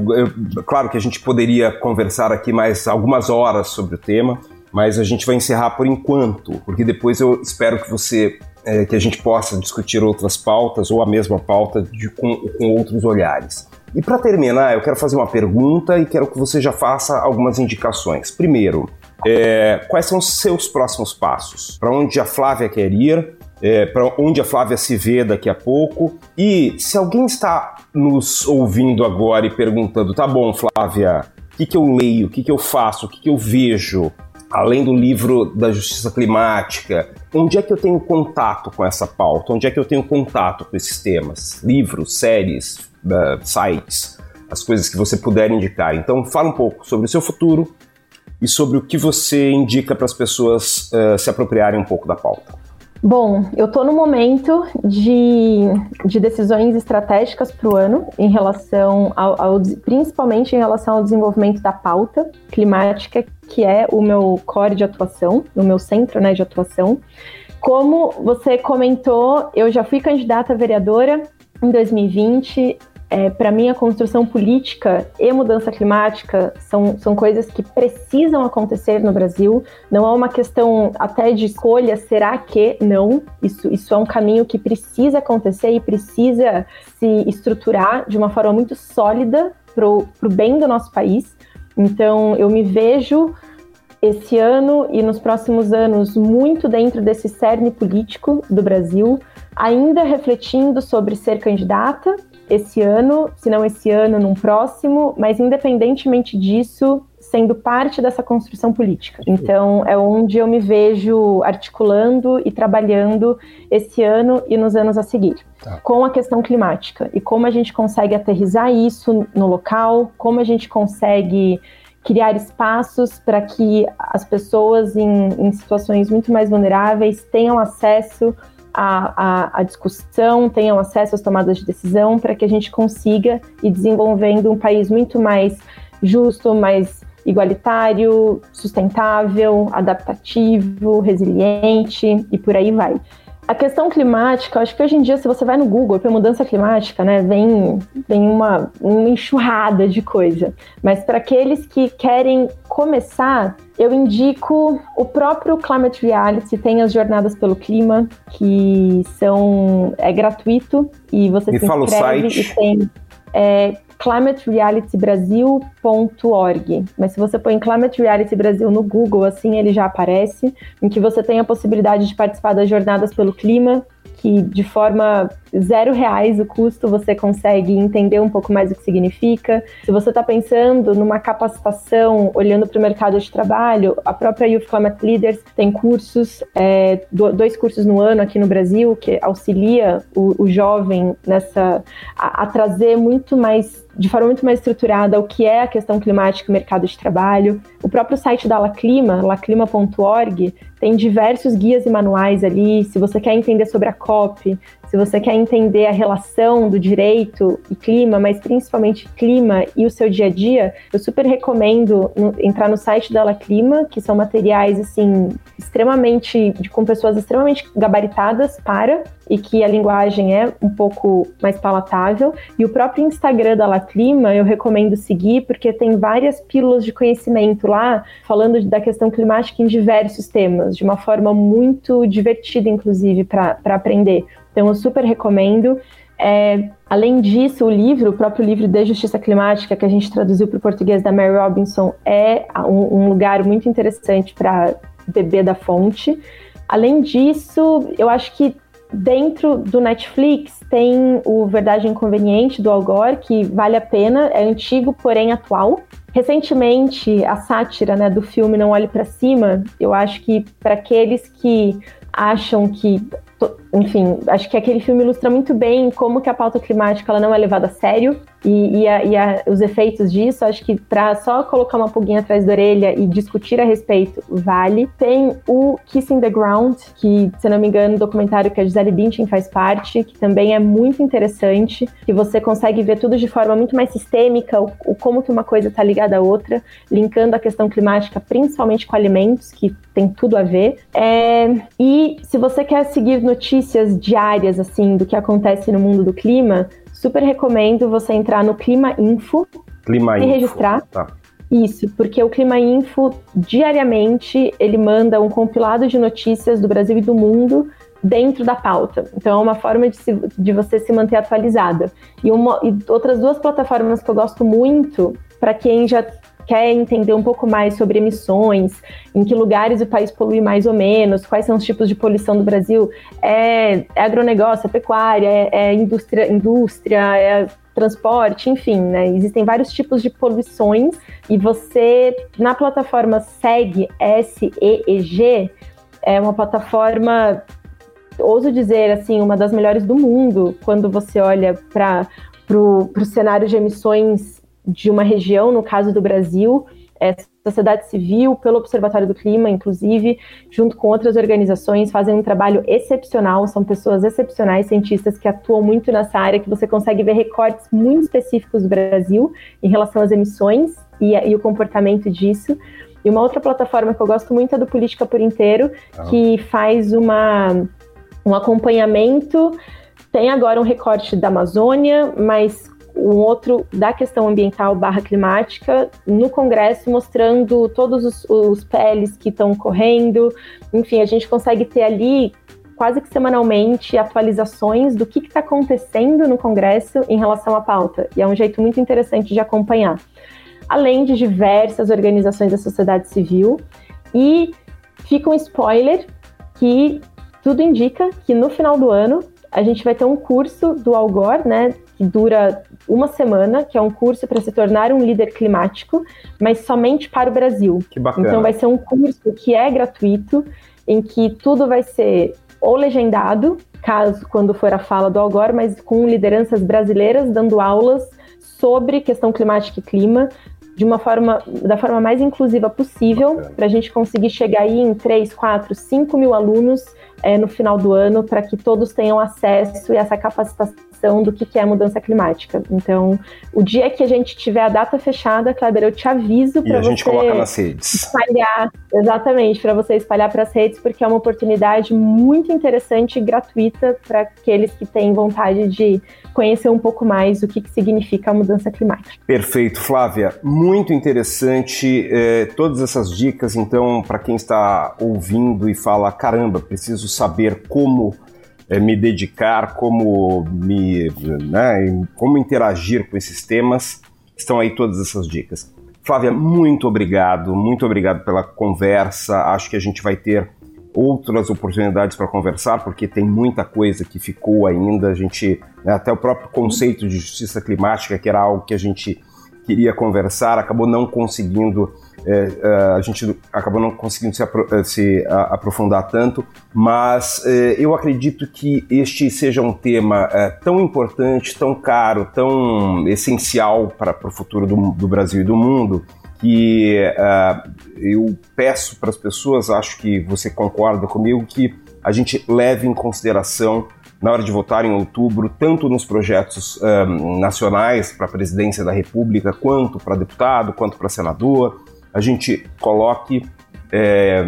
claro que a gente poderia conversar aqui mais algumas horas sobre o tema, mas a gente vai encerrar por enquanto, porque depois eu espero que você é, que a gente possa discutir outras pautas ou a mesma pauta de, com, com outros olhares. E para terminar, eu quero fazer uma pergunta e quero que você já faça algumas indicações. Primeiro, é, quais são os seus próximos passos? Para onde a Flávia quer ir? É, para onde a Flávia se vê daqui a pouco. E se alguém está nos ouvindo agora e perguntando, tá bom, Flávia, o que, que eu leio, o que, que eu faço, o que, que eu vejo, além do livro da justiça climática, onde é que eu tenho contato com essa pauta? Onde é que eu tenho contato com esses temas? Livros, séries, uh, sites, as coisas que você puder indicar. Então, fala um pouco sobre o seu futuro e sobre o que você indica para as pessoas uh, se apropriarem um pouco da pauta. Bom, eu estou no momento de, de decisões estratégicas para o ano, em relação ao, ao, principalmente em relação ao desenvolvimento da pauta climática, que é o meu core de atuação, o meu centro né, de atuação. Como você comentou, eu já fui candidata a vereadora em 2020 é, para mim, a construção política e mudança climática são, são coisas que precisam acontecer no Brasil. Não é uma questão até de escolha, será que não? Isso, isso é um caminho que precisa acontecer e precisa se estruturar de uma forma muito sólida para o bem do nosso país. Então, eu me vejo esse ano e nos próximos anos muito dentro desse cerne político do Brasil, ainda refletindo sobre ser candidata esse ano, se não esse ano, num próximo, mas independentemente disso, sendo parte dessa construção política. Então, é onde eu me vejo articulando e trabalhando esse ano e nos anos a seguir, tá. com a questão climática e como a gente consegue aterrizar isso no local, como a gente consegue criar espaços para que as pessoas em, em situações muito mais vulneráveis tenham acesso a, a, a, discussão, tenham acesso às tomadas de decisão, para que a gente consiga ir desenvolvendo um país muito mais justo, mais igualitário, sustentável, adaptativo, resiliente e por aí vai. A questão climática, acho que hoje em dia, se você vai no Google para mudança climática, né, vem, vem uma, uma enxurrada de coisa. Mas para aqueles que querem começar, eu indico o próprio Climate Reality, tem as jornadas pelo clima, que são é gratuito e você Me se inscreve e tem é, climaterealitybrasil.org. Mas se você põe Climate Reality Brasil no Google, assim ele já aparece, em que você tem a possibilidade de participar das jornadas pelo clima, que de forma zero reais o custo você consegue entender um pouco mais o que significa. Se você está pensando numa capacitação, olhando para o mercado de trabalho, a própria Youth Climate Leaders tem cursos, é, dois cursos no ano aqui no Brasil, que auxilia o, o jovem nessa a, a trazer muito mais de forma muito mais estruturada o que é a questão climática e o mercado de trabalho. O próprio site da Laclima, laclima.org, tem diversos guias e manuais ali. Se você quer entender sobre a COP, se você quer entender a relação do direito e clima, mas principalmente clima e o seu dia a dia, eu super recomendo entrar no site da Clima, que são materiais assim extremamente com pessoas extremamente gabaritadas para e que a linguagem é um pouco mais palatável. E o próprio Instagram da La Clima eu recomendo seguir, porque tem várias pílulas de conhecimento lá, falando da questão climática em diversos temas, de uma forma muito divertida, inclusive, para aprender. Então, eu super recomendo. É, além disso, o livro, o próprio livro de Justiça Climática, que a gente traduziu para o português da Mary Robinson, é um, um lugar muito interessante para beber da fonte. Além disso, eu acho que dentro do Netflix tem o Verdade Inconveniente do Al Gore, que vale a pena, é antigo, porém atual. Recentemente, a sátira né, do filme Não Olhe para Cima, eu acho que para aqueles que acham que enfim, acho que aquele filme ilustra muito bem como que a pauta climática ela não é levada a sério e, e, a, e a, os efeitos disso. Acho que para só colocar uma pulguinha atrás da orelha e discutir a respeito, vale. Tem o Kissing the Ground, que, se não me engano, documentário que a Gisele Bündchen faz parte, que também é muito interessante, que você consegue ver tudo de forma muito mais sistêmica, o, o como que uma coisa está ligada à outra, linkando a questão climática, principalmente com alimentos, que tem tudo a ver. É, e se você quer seguir notícias diárias, assim, do que acontece no mundo do clima, super recomendo você entrar no Clima Info Clima e Info. registrar. Tá. Isso, porque o Clima Info, diariamente, ele manda um compilado de notícias do Brasil e do mundo dentro da pauta. Então, é uma forma de, se, de você se manter atualizada. E, uma, e outras duas plataformas que eu gosto muito, para quem já quer entender um pouco mais sobre emissões, em que lugares o país polui mais ou menos, quais são os tipos de poluição do Brasil, é, é agronegócio, é pecuária, é, é indústria, indústria, é transporte, enfim, né? Existem vários tipos de poluições e você na plataforma segue SEEG é uma plataforma ouso dizer assim uma das melhores do mundo quando você olha para o cenário de emissões de uma região, no caso do Brasil, é, sociedade civil, pelo Observatório do Clima, inclusive, junto com outras organizações, fazem um trabalho excepcional, são pessoas excepcionais, cientistas que atuam muito nessa área, que você consegue ver recortes muito específicos do Brasil em relação às emissões e, e o comportamento disso. E uma outra plataforma que eu gosto muito é do Política por Inteiro, ah. que faz uma, um acompanhamento. Tem agora um recorte da Amazônia, mas um outro da questão ambiental barra climática no Congresso, mostrando todos os, os PLs que estão correndo. Enfim, a gente consegue ter ali quase que semanalmente atualizações do que está acontecendo no Congresso em relação à pauta. E é um jeito muito interessante de acompanhar. Além de diversas organizações da sociedade civil. E fica um spoiler que tudo indica que no final do ano a gente vai ter um curso do Algor, né, que dura uma semana, que é um curso para se tornar um líder climático, mas somente para o Brasil. Que bacana. Então vai ser um curso que é gratuito, em que tudo vai ser ou legendado, caso quando for a fala do Algor, mas com lideranças brasileiras dando aulas sobre questão climática e clima, de uma forma, da forma mais inclusiva possível, para a gente conseguir chegar aí em 3, 4, 5 mil alunos é, no final do ano, para que todos tenham acesso e essa capacitação do que é mudança climática. Então, o dia que a gente tiver a data fechada, Kleber, eu te aviso para você. a gente coloca nas redes. Espalhar, exatamente, para você espalhar para as redes, porque é uma oportunidade muito interessante e gratuita para aqueles que têm vontade de conhecer um pouco mais o que, que significa a mudança climática. Perfeito, Flávia. Muito interessante eh, todas essas dicas. Então, para quem está ouvindo e fala, caramba, preciso saber como me dedicar, como me, né, como interagir com esses temas. Estão aí todas essas dicas. Flávia, muito obrigado, muito obrigado pela conversa. Acho que a gente vai ter outras oportunidades para conversar, porque tem muita coisa que ficou ainda. A gente, né, até o próprio conceito de justiça climática, que era algo que a gente queria conversar, acabou não conseguindo é, é, a gente acabou não conseguindo se, apro é, se aprofundar tanto, mas é, eu acredito que este seja um tema é, tão importante, tão caro, tão essencial para, o futuro do, do, Brasil e do mundo, que é, eu peço para as pessoas, acho que você concorda comigo, que a gente leve em consideração na hora de votar em outubro, tanto nos projetos nacionais para a presidência da República, quanto para deputado, quanto para senador, a gente coloque é,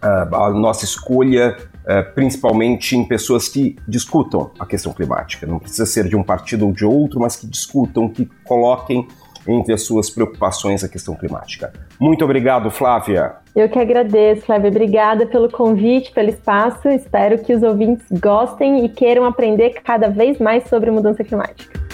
a, a, nossa escolha é, principalmente em pessoas que discutam a questão climática. Não precisa ser de um partido ou de outro, mas que discutam, que coloquem entre as suas preocupações a questão climática. Muito obrigado, Flávia. Eu que agradeço, Flávia. Obrigada pelo convite, pelo espaço. Espero que os ouvintes gostem e queiram aprender cada vez mais sobre mudança climática.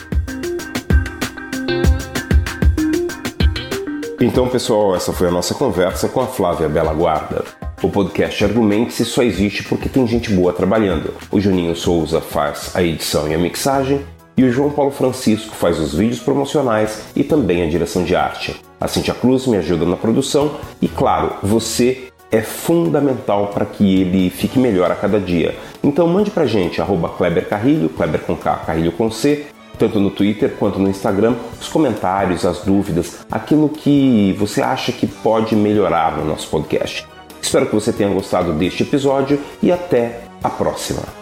Então, pessoal, essa foi a nossa conversa com a Flávia Bela Guarda. O podcast Argumente-se só existe porque tem gente boa trabalhando. O Juninho Souza faz a edição e a mixagem e o João Paulo Francisco faz os vídeos promocionais e também a direção de arte. A Cintia Cruz me ajuda na produção e, claro, você é fundamental para que ele fique melhor a cada dia. Então mande pra gente, arroba Kleber Carrilho, Kleber com K, Carrilho com C, tanto no Twitter quanto no Instagram, os comentários, as dúvidas, aquilo que você acha que pode melhorar no nosso podcast. Espero que você tenha gostado deste episódio e até a próxima.